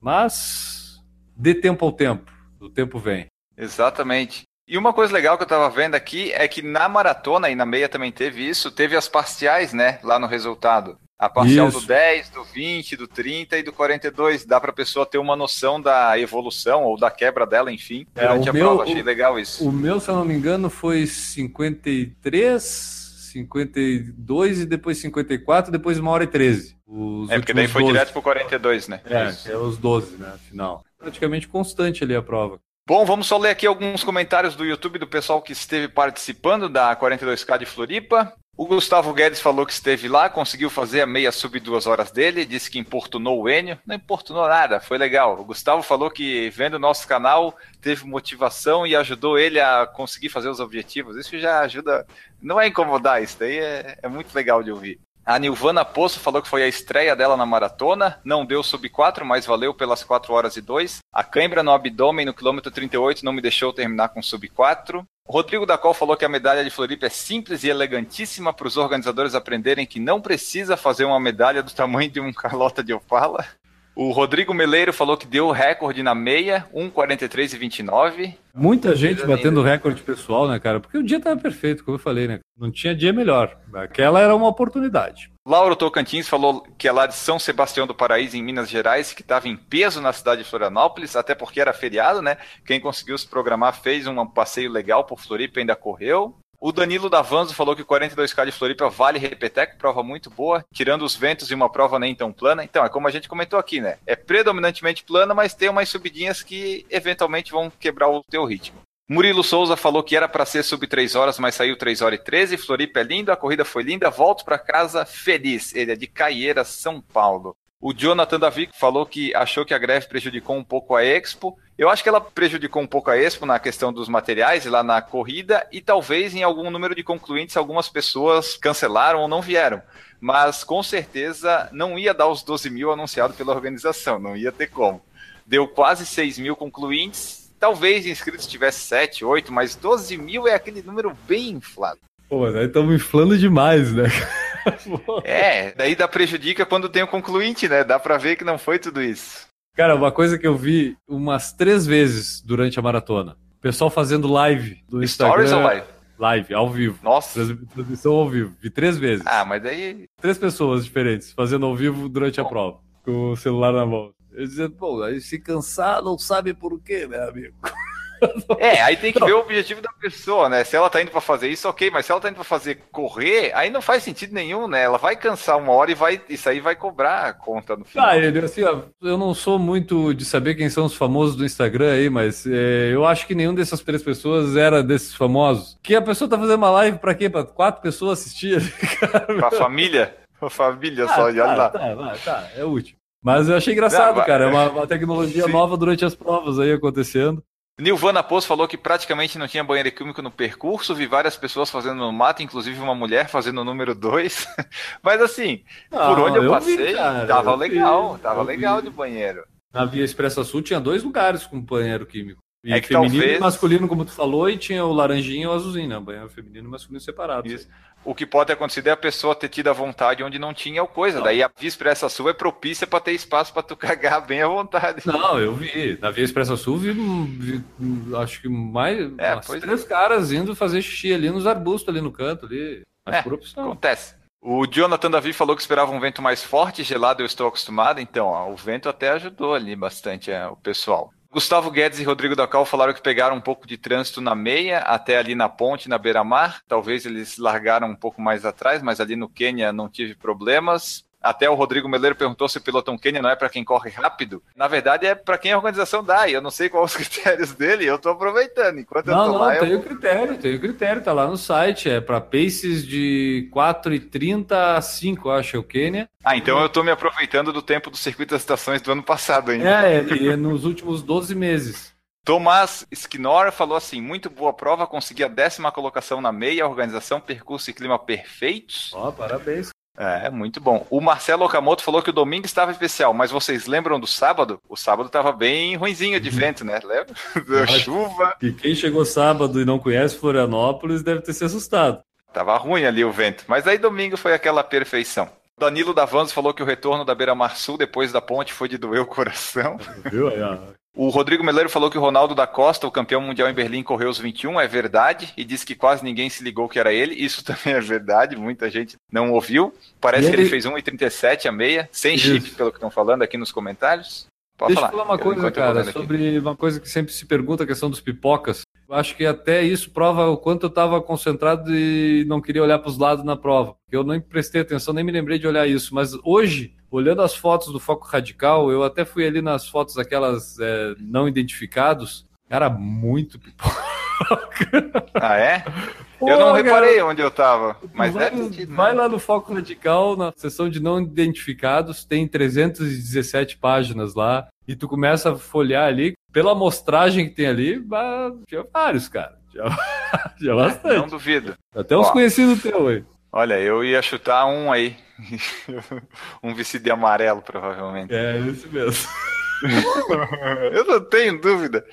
Mas dê tempo ao tempo, o tempo vem. Exatamente. E uma coisa legal que eu estava vendo aqui é que na maratona e na meia também teve isso, teve as parciais, né, lá no resultado. A parcial isso. do 10, do 20, do 30 e do 42. Dá para a pessoa ter uma noção da evolução ou da quebra dela, enfim, é, durante a meu, prova. Achei legal isso. O meu, se eu não me engano, foi 53 52 e depois 54, depois uma hora e 13. Os é, porque daí foi 12. direto pro 42, né? É, é os 12, né? Final. Praticamente constante ali a prova. Bom, vamos só ler aqui alguns comentários do YouTube do pessoal que esteve participando da 42K de Floripa. O Gustavo Guedes falou que esteve lá, conseguiu fazer a meia sub duas horas dele, disse que importunou o Enio. Não importunou nada, foi legal. O Gustavo falou que vendo o nosso canal teve motivação e ajudou ele a conseguir fazer os objetivos. Isso já ajuda, não é incomodar, isso daí é, é muito legal de ouvir. A Nilvana Poço falou que foi a estreia dela na maratona, não deu sub 4, mas valeu pelas 4 horas e 2. A cãibra no abdômen no quilômetro 38 não me deixou terminar com sub 4. O Rodrigo da Col falou que a medalha de Floripa é simples e elegantíssima para os organizadores aprenderem que não precisa fazer uma medalha do tamanho de um Carlota de Opala. O Rodrigo Meleiro falou que deu recorde na meia, 1,43 e 29. Muita gente batendo recorde pessoal, né, cara? Porque o dia tava perfeito, como eu falei, né? Não tinha dia melhor. Aquela era uma oportunidade. Lauro Tocantins falou que é lá de São Sebastião do Paraíso, em Minas Gerais, que estava em peso na cidade de Florianópolis, até porque era feriado, né? Quem conseguiu se programar fez um passeio legal por Floripa, ainda correu. O Danilo Davanzo falou que o 42K de Floripa vale repeteco, prova muito boa, tirando os ventos e uma prova nem tão plana. Então, é como a gente comentou aqui, né? É predominantemente plana, mas tem umas subidinhas que eventualmente vão quebrar o teu ritmo. Murilo Souza falou que era para ser sub 3 horas, mas saiu 3 horas e 13. Floripa é lindo, a corrida foi linda, volto para casa feliz. Ele é de Caieira, São Paulo. O Jonathan Davi falou que achou que a greve prejudicou um pouco a Expo. Eu acho que ela prejudicou um pouco a Expo na questão dos materiais lá na corrida e talvez em algum número de concluintes algumas pessoas cancelaram ou não vieram. Mas com certeza não ia dar os 12 mil anunciados pela organização, não ia ter como. Deu quase 6 mil concluintes. Talvez inscritos tivesse 7, 8, mas 12 mil é aquele número bem inflado. Pô, mas aí estamos inflando demais, né? é, daí dá prejudica quando tem o concluinte, né? Dá pra ver que não foi tudo isso. Cara, uma coisa que eu vi umas três vezes durante a maratona. O pessoal fazendo live do Instagram. Stories ou live? Live, ao vivo. Nossa. Transmissão ao vivo. Vi três vezes. Ah, mas daí. Três pessoas diferentes fazendo ao vivo durante a prova. Com o celular na mão. Eu dizendo, pô, aí se cansar, não sabe por quê, meu amigo. É, aí tem que não. ver o objetivo da pessoa, né? Se ela tá indo para fazer isso, ok, mas se ela tá indo para fazer correr, aí não faz sentido nenhum, né? Ela vai cansar uma hora e vai, isso aí vai cobrar a conta no final. Ah, ele, assim, ó, eu não sou muito de saber quem são os famosos do Instagram aí, mas é, eu acho que nenhum dessas três pessoas era desses famosos. Que a pessoa tá fazendo uma live para quê? Para quatro pessoas assistir? Pra família? Pra família ah, só, tá, já dá. Tá, tá, é útil. Mas eu achei engraçado, não, cara. É uma, uma tecnologia Sim. nova durante as provas aí acontecendo. Nilvana Poço falou que praticamente não tinha banheiro químico no percurso, vi várias pessoas fazendo no mato, inclusive uma mulher fazendo o número 2. Mas assim, por onde eu, eu passei, vi, cara, tava legal, vi, tava legal vi. de banheiro. Na Via Expressa Sul tinha dois lugares com banheiro químico. E é que feminino talvez... e masculino, como tu falou, e tinha o laranjinho e o azulzinho, né? Banheiro feminino e masculino separados. Isso. O que pode ter acontecido é a pessoa ter tido a vontade onde não tinha o coisa. Não. Daí a Via Expressa Sul é propícia para ter espaço para tu cagar bem à vontade. Não, eu vi. Na Via Expressa Sul vi, vi acho que mais é, três é. caras indo fazer xixi ali nos arbustos ali no canto ali. Mas é, por opção. Acontece. O Jonathan Davi falou que esperava um vento mais forte, gelado, eu estou acostumado, então ó, o vento até ajudou ali bastante é, o pessoal. Gustavo Guedes e Rodrigo Dacal falaram que pegaram um pouco de trânsito na meia, até ali na ponte, na beira-mar. Talvez eles largaram um pouco mais atrás, mas ali no Quênia não tive problemas. Até o Rodrigo Meleiro perguntou se o pelotão Quênia não é para quem corre rápido. Na verdade, é para quem a organização dá. E eu não sei quais os critérios dele, eu estou aproveitando. Enquanto não, eu tô não, lá, tem eu... o critério, tem o critério, tá lá no site. É para paces de 4,30 a 5, acho, é o Quênia. Ah, então eu estou me aproveitando do tempo do circuito das estações do ano passado ainda. É, e é nos últimos 12 meses. Tomás Sknor falou assim: muito boa prova, consegui a décima colocação na meia, organização, percurso e clima perfeitos. Ó, oh, parabéns. É, muito bom. O Marcelo Okamoto falou que o domingo estava especial, mas vocês lembram do sábado? O sábado estava bem ruinzinho de vento, né? Lembra? Deu chuva. E quem chegou sábado e não conhece Florianópolis deve ter se assustado. Tava ruim ali o vento, mas aí domingo foi aquela perfeição. Danilo Davanzo falou que o retorno da Beira Mar Sul depois da ponte foi de doer o coração. Viu? O Rodrigo Meleiro falou que o Ronaldo da Costa, o campeão mundial em Berlim, correu os 21, é verdade, e disse que quase ninguém se ligou que era ele. Isso também é verdade, muita gente não ouviu. Parece ele... que ele fez 1,37 a meia, sem Isso. chip, pelo que estão falando aqui nos comentários. Pode Deixa falar. eu falar uma coisa, cara, sobre aqui. uma coisa que sempre se pergunta, a questão dos pipocas. Eu acho que até isso prova o quanto eu estava concentrado e não queria olhar para os lados na prova. Eu nem prestei atenção, nem me lembrei de olhar isso. Mas hoje, olhando as fotos do Foco Radical, eu até fui ali nas fotos aquelas é, não identificados. Cara, muito pipoca. Ah, é? Pô, eu não reparei cara, onde eu tava, mas vai, deve Vai lá no Foco Radical, na seção de não identificados, tem 317 páginas lá, e tu começa a folhear ali, pela amostragem que tem ali, tinha vários, cara. Tinha, tinha bastante. Não duvido. Até uns Ó, conhecidos teu aí. Olha, eu ia chutar um aí. um vestido de amarelo, provavelmente. É, esse mesmo. eu não tenho dúvida.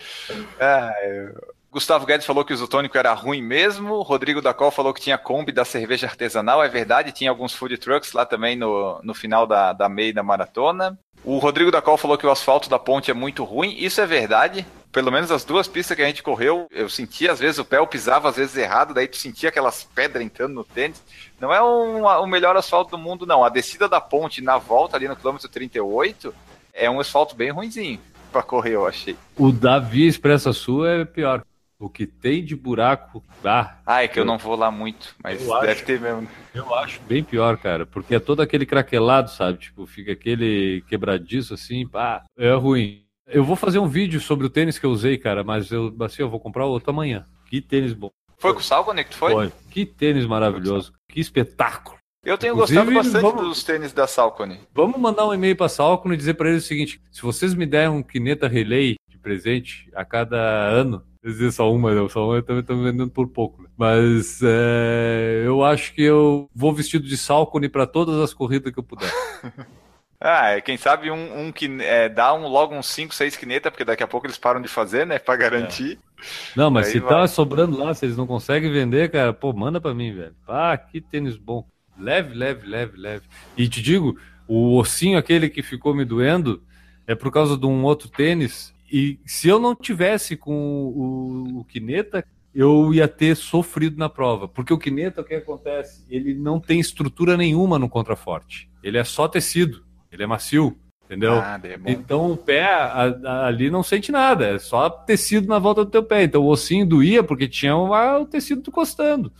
Ah, eu... Gustavo Guedes falou que o isotônico era ruim mesmo. Rodrigo Dacol falou que tinha Kombi da cerveja artesanal. É verdade, tinha alguns food trucks lá também no, no final da, da meia da maratona. O Rodrigo da Col falou que o asfalto da ponte é muito ruim. Isso é verdade. Pelo menos as duas pistas que a gente correu, eu sentia às vezes o pé, eu pisava às vezes errado, daí tu sentia aquelas pedras entrando no tênis. Não é um, o melhor asfalto do mundo, não. A descida da ponte na volta ali no quilômetro 38 é um asfalto bem ruimzinho para correr, eu achei. O Davi Expressa Sul é pior. O que tem de buraco. Ah, ah é que eu, eu não vou lá muito, mas deve acho, ter mesmo. Eu acho bem pior, cara, porque é todo aquele craquelado, sabe? Tipo, fica aquele quebradiço assim, pá, é ruim. Eu vou fazer um vídeo sobre o tênis que eu usei, cara, mas eu, assim, eu vou comprar outro amanhã. Que tênis bom. Foi com o Sal quando é que tu foi? foi? Que tênis maravilhoso. Que espetáculo. Eu tenho Inclusive, gostado bastante vamos, dos tênis da Salcone. Vamos mandar um e-mail para Salcone e dizer para eles o seguinte: se vocês me derem um Kineta Relay de presente a cada ano, dizer só uma, não, só uma eu também estou vendendo por pouco. Né? Mas é, eu acho que eu vou vestido de Salcone para todas as corridas que eu puder. ah, é, quem sabe um, um que é, dá um, logo uns 5, 6 quineta, porque daqui a pouco eles param de fazer, né? Para garantir. É. Não, mas Aí se tá vai. tá sobrando lá, se eles não conseguem vender, cara, pô, manda para mim, velho. Ah, que tênis bom. Leve, leve, leve, leve. E te digo, o ossinho aquele que ficou me doendo é por causa de um outro tênis. E se eu não tivesse com o, o Kineta, eu ia ter sofrido na prova. Porque o Kineta, o que acontece? Ele não tem estrutura nenhuma no contraforte. Ele é só tecido, ele é macio. Entendeu? Ah, é então o pé a, a, ali não sente nada, é só tecido na volta do teu pé. Então o ossinho doía porque tinha o tecido encostando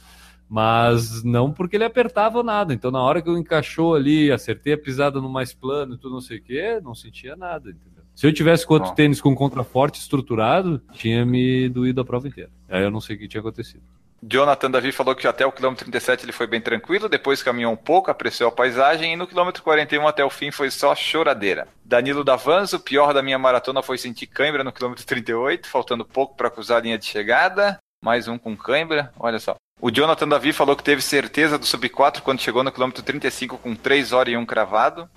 mas não porque ele apertava nada. Então, na hora que eu encaixou ali, acertei a pisada no mais plano e tudo não sei o que, não sentia nada, entendeu? Se eu tivesse com outro tênis com contraforte estruturado, tinha me doído a prova inteira. Aí eu não sei o que tinha acontecido. Jonathan Davi falou que até o quilômetro 37 ele foi bem tranquilo, depois caminhou um pouco, apreciou a paisagem e no quilômetro 41 até o fim foi só choradeira. Danilo Davanzo, o pior da minha maratona foi sentir cãibra no quilômetro 38, faltando pouco para cruzar a linha de chegada. Mais um com cãibra, olha só. O Jonathan Davi falou que teve certeza do sub 4 quando chegou no quilômetro 35 com 3 horas e 1 cravado.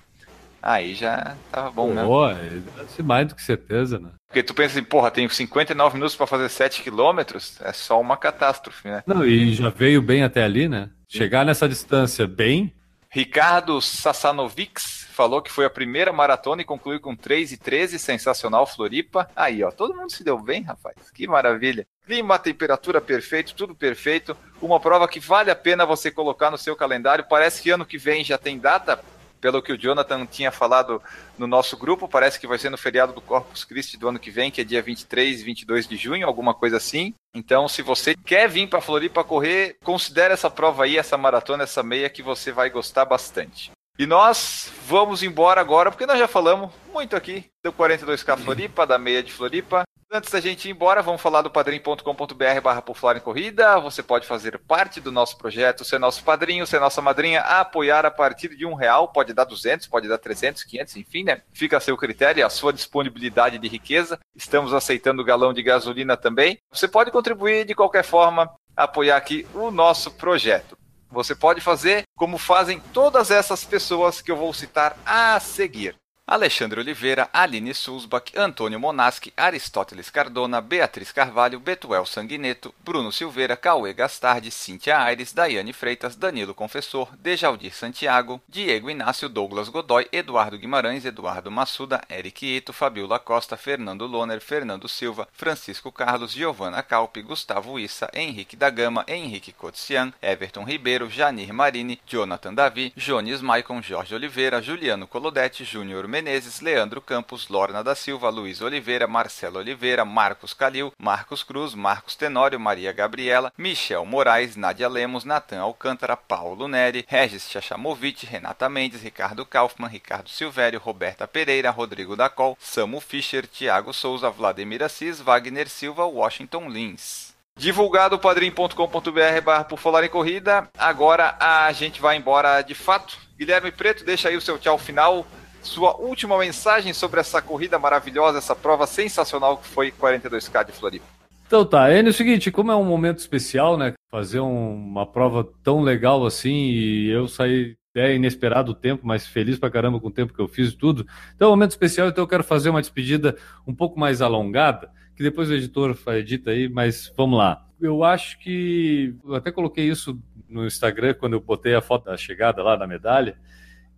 Aí já tava bom, né? Pô, deve mais do que certeza, né? Porque tu pensa assim, porra, tenho 59 minutos para fazer 7 quilômetros, é só uma catástrofe, né? Não, e já veio bem até ali, né? Chegar nessa distância bem. Ricardo Sassanovics falou que foi a primeira maratona e concluiu com 3 e 13, sensacional Floripa. Aí, ó, todo mundo se deu bem, rapaz. Que maravilha. Clima, temperatura perfeito, tudo perfeito. Uma prova que vale a pena você colocar no seu calendário. Parece que ano que vem já tem data, pelo que o Jonathan tinha falado no nosso grupo, parece que vai ser no feriado do Corpus Christi do ano que vem, que é dia 23 e 22 de junho, alguma coisa assim. Então, se você quer vir para Floripa correr, considere essa prova aí, essa maratona, essa meia, que você vai gostar bastante. E nós vamos embora agora, porque nós já falamos muito aqui do 42K Floripa, da meia de Floripa. Antes da gente ir embora, vamos falar do padrim.com.br barra por em corrida. Você pode fazer parte do nosso projeto, ser nosso padrinho, ser nossa madrinha, apoiar a partir de um real, pode dar 200, pode dar 300, 500, enfim, né? Fica a seu critério a sua disponibilidade de riqueza. Estamos aceitando galão de gasolina também. Você pode contribuir de qualquer forma, apoiar aqui o nosso projeto. Você pode fazer como fazem todas essas pessoas que eu vou citar a seguir. Alexandre Oliveira, Aline Sulzbach, Antônio Monaschi, Aristóteles Cardona, Beatriz Carvalho, Betuel Sanguineto, Bruno Silveira, Cauê Gastardi, Cíntia Aires, Daiane Freitas, Danilo Confessor, Dejaldir Santiago, Diego Inácio, Douglas Godoy, Eduardo Guimarães, Eduardo Massuda, Eric Ito, Fabiola Costa, Fernando Loner, Fernando Silva, Francisco Carlos, Giovanna Calpe, Gustavo Issa, Henrique da Gama, Henrique Cotsian, Everton Ribeiro, Janir Marini, Jonathan Davi, Jones Maicon, Jorge Oliveira, Juliano Colodete, Júnior Menezes, Leandro Campos, Lorna da Silva, Luiz Oliveira, Marcelo Oliveira, Marcos Calil, Marcos Cruz, Marcos Tenório, Maria Gabriela, Michel Moraes, Nádia Lemos, Natan Alcântara, Paulo Neri, Regis Chachamovic, Renata Mendes, Ricardo Kaufmann, Ricardo Silvério, Roberta Pereira, Rodrigo Dacol, Samu Fischer, Thiago Souza, Vladimir Assis, Wagner Silva, Washington Lins. Divulgado padrim.com.br barra por falar em corrida. Agora a gente vai embora de fato. Guilherme Preto, deixa aí o seu tchau final sua última mensagem sobre essa corrida maravilhosa, essa prova sensacional que foi 42K de Floripa. Então tá, é o seguinte, como é um momento especial, né, fazer um, uma prova tão legal assim e eu saí é inesperado o tempo, mas feliz pra caramba com o tempo que eu fiz e tudo. Então é um momento especial, então eu quero fazer uma despedida um pouco mais alongada, que depois o editor edita aí, mas vamos lá. Eu acho que eu até coloquei isso no Instagram quando eu botei a foto da chegada lá da medalha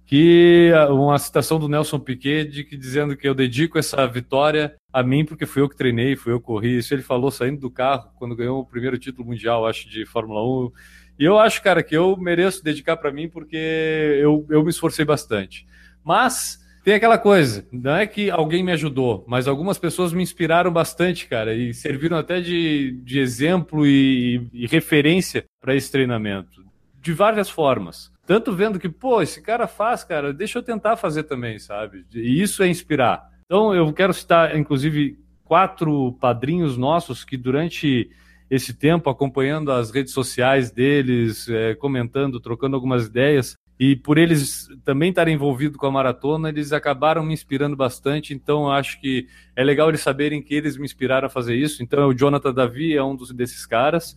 que uma citação do Nelson Piquet de que, dizendo que eu dedico essa vitória a mim porque fui eu que treinei, fui eu que corri. Isso ele falou saindo do carro quando ganhou o primeiro título mundial, acho, de Fórmula 1. E eu acho, cara, que eu mereço dedicar para mim porque eu, eu me esforcei bastante. Mas tem aquela coisa, não é que alguém me ajudou, mas algumas pessoas me inspiraram bastante, cara, e serviram até de, de exemplo e, e referência para esse treinamento, de várias formas. Tanto vendo que, pô, esse cara faz, cara, deixa eu tentar fazer também, sabe? E isso é inspirar. Então, eu quero citar, inclusive, quatro padrinhos nossos que durante esse tempo, acompanhando as redes sociais deles, é, comentando, trocando algumas ideias, e por eles também estarem envolvidos com a maratona, eles acabaram me inspirando bastante. Então, acho que é legal eles saberem que eles me inspiraram a fazer isso. Então, o Jonathan Davi é um dos, desses caras.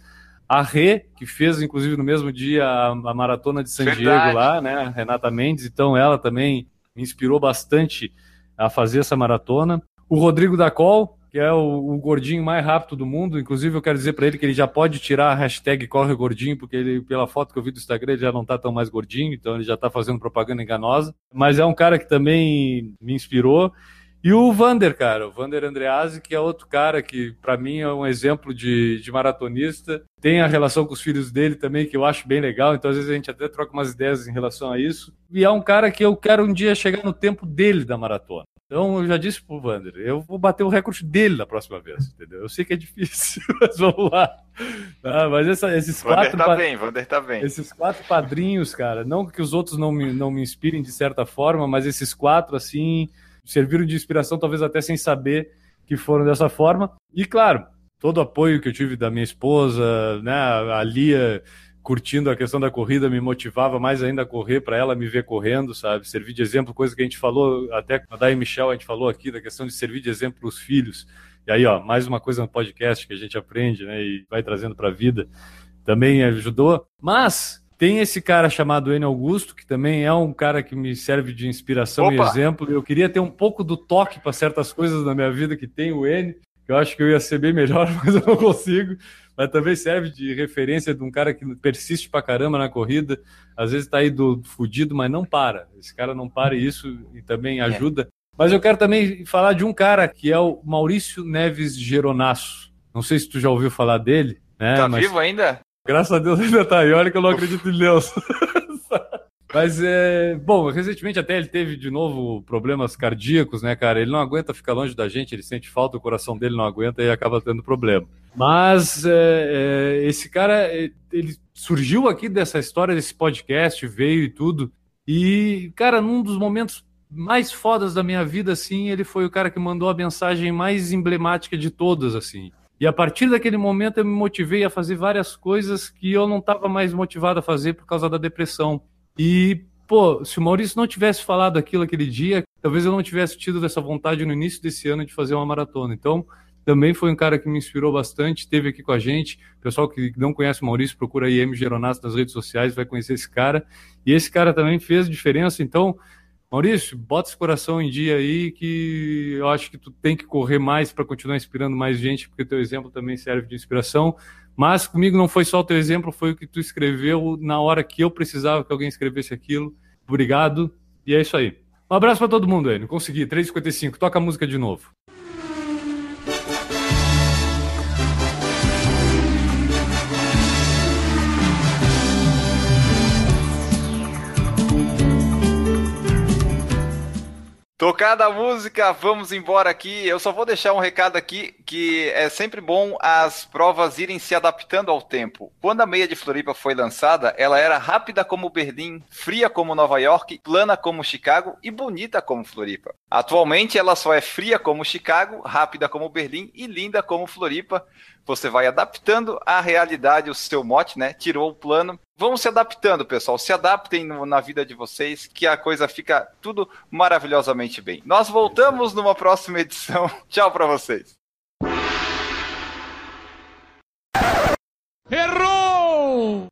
A Rê, que fez, inclusive, no mesmo dia a, a maratona de San Verdade. Diego lá, né? Renata Mendes. Então, ela também me inspirou bastante a fazer essa maratona. O Rodrigo Dacol, que é o, o, gordinho mais rápido do mundo. Inclusive, eu quero dizer para ele que ele já pode tirar a hashtag Corre Gordinho, porque ele, pela foto que eu vi do Instagram, ele já não está tão mais gordinho, então ele já está fazendo propaganda enganosa. Mas é um cara que também me inspirou. E o Vander, cara, o Vander Andreazzi, que é outro cara que, para mim, é um exemplo de, de maratonista. Tem a relação com os filhos dele também, que eu acho bem legal. Então, às vezes, a gente até troca umas ideias em relação a isso. E é um cara que eu quero um dia chegar no tempo dele da maratona. Então, eu já disse pro Vander, eu vou bater o recorde dele na próxima vez, entendeu? Eu sei que é difícil, mas vamos lá. Ah, mas essa, esses Vander quatro... Tá bem, Vander tá bem. Esses quatro padrinhos, cara, não que os outros não me, não me inspirem de certa forma, mas esses quatro, assim, serviram de inspiração, talvez até sem saber que foram dessa forma. E, claro, todo o apoio que eu tive da minha esposa, né, a Lia curtindo a questão da corrida me motivava mais ainda a correr para ela me ver correndo, sabe? Servir de exemplo, coisa que a gente falou até com a Dai Michel, a gente falou aqui da questão de servir de exemplo para os filhos. E aí, ó, mais uma coisa no podcast que a gente aprende, né, e vai trazendo para a vida. Também ajudou. Mas tem esse cara chamado N Augusto, que também é um cara que me serve de inspiração Opa! e exemplo. Eu queria ter um pouco do toque para certas coisas na minha vida que tem o N. Eu acho que eu ia ser bem melhor, mas eu não consigo mas também serve de referência de um cara que persiste pra caramba na corrida, às vezes tá aí do fudido, mas não para. Esse cara não para e isso e também é. ajuda. É. Mas eu quero também falar de um cara que é o Maurício Neves Geronasso. Não sei se tu já ouviu falar dele, né? Tá mas... vivo ainda? Graças a Deus ainda tá aí. Olha que eu não acredito em Deus. Mas é. Bom, recentemente até ele teve de novo problemas cardíacos, né, cara? Ele não aguenta ficar longe da gente, ele sente falta, o coração dele não aguenta e acaba tendo problema. Mas é, é, esse cara, é, ele surgiu aqui dessa história, desse podcast, veio e tudo. E, cara, num dos momentos mais fodas da minha vida, assim, ele foi o cara que mandou a mensagem mais emblemática de todas, assim. E a partir daquele momento eu me motivei a fazer várias coisas que eu não estava mais motivado a fazer por causa da depressão. E, pô, se o Maurício não tivesse falado aquilo aquele dia, talvez eu não tivesse tido essa vontade no início desse ano de fazer uma maratona. Então, também foi um cara que me inspirou bastante, esteve aqui com a gente. Pessoal que não conhece o Maurício, procura aí M. Nas redes sociais, vai conhecer esse cara. E esse cara também fez diferença. Então, Maurício, bota esse coração em dia aí que eu acho que tu tem que correr mais para continuar inspirando mais gente, porque teu exemplo também serve de inspiração. Mas comigo não foi só o teu exemplo, foi o que tu escreveu na hora que eu precisava que alguém escrevesse aquilo. Obrigado. E é isso aí. Um abraço para todo mundo aí. Consegui. 3h55. Toca a música de novo. Tocada a música, vamos embora aqui. Eu só vou deixar um recado aqui que é sempre bom as provas irem se adaptando ao tempo. Quando a meia de Floripa foi lançada, ela era rápida como Berlim, fria como Nova York, plana como Chicago e bonita como Floripa. Atualmente ela só é fria como Chicago, rápida como Berlim e linda como Floripa você vai adaptando à realidade o seu mote, né? Tirou o plano. Vamos se adaptando, pessoal. Se adaptem no, na vida de vocês, que a coisa fica tudo maravilhosamente bem. Nós voltamos numa próxima edição. Tchau para vocês. Errou!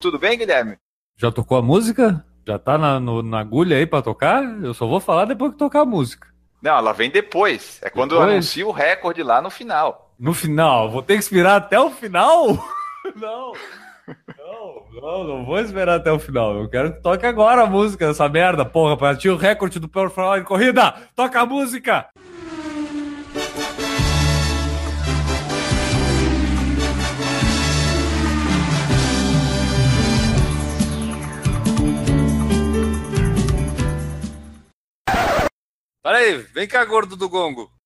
Tudo bem, Guilherme? Já tocou a música? Já tá na, no, na agulha aí para tocar? Eu só vou falar depois que tocar a música. Não, ela vem depois. É quando depois? eu anuncio o recorde lá no final. No final? Vou ter que esperar até o final? Não. Não. Não, não, vou esperar até o final. Eu quero que toque agora a música dessa merda, porra, pra o recorde do Falar em Corrida. Toca a música! Peraí, vem cá, gordo do gongo.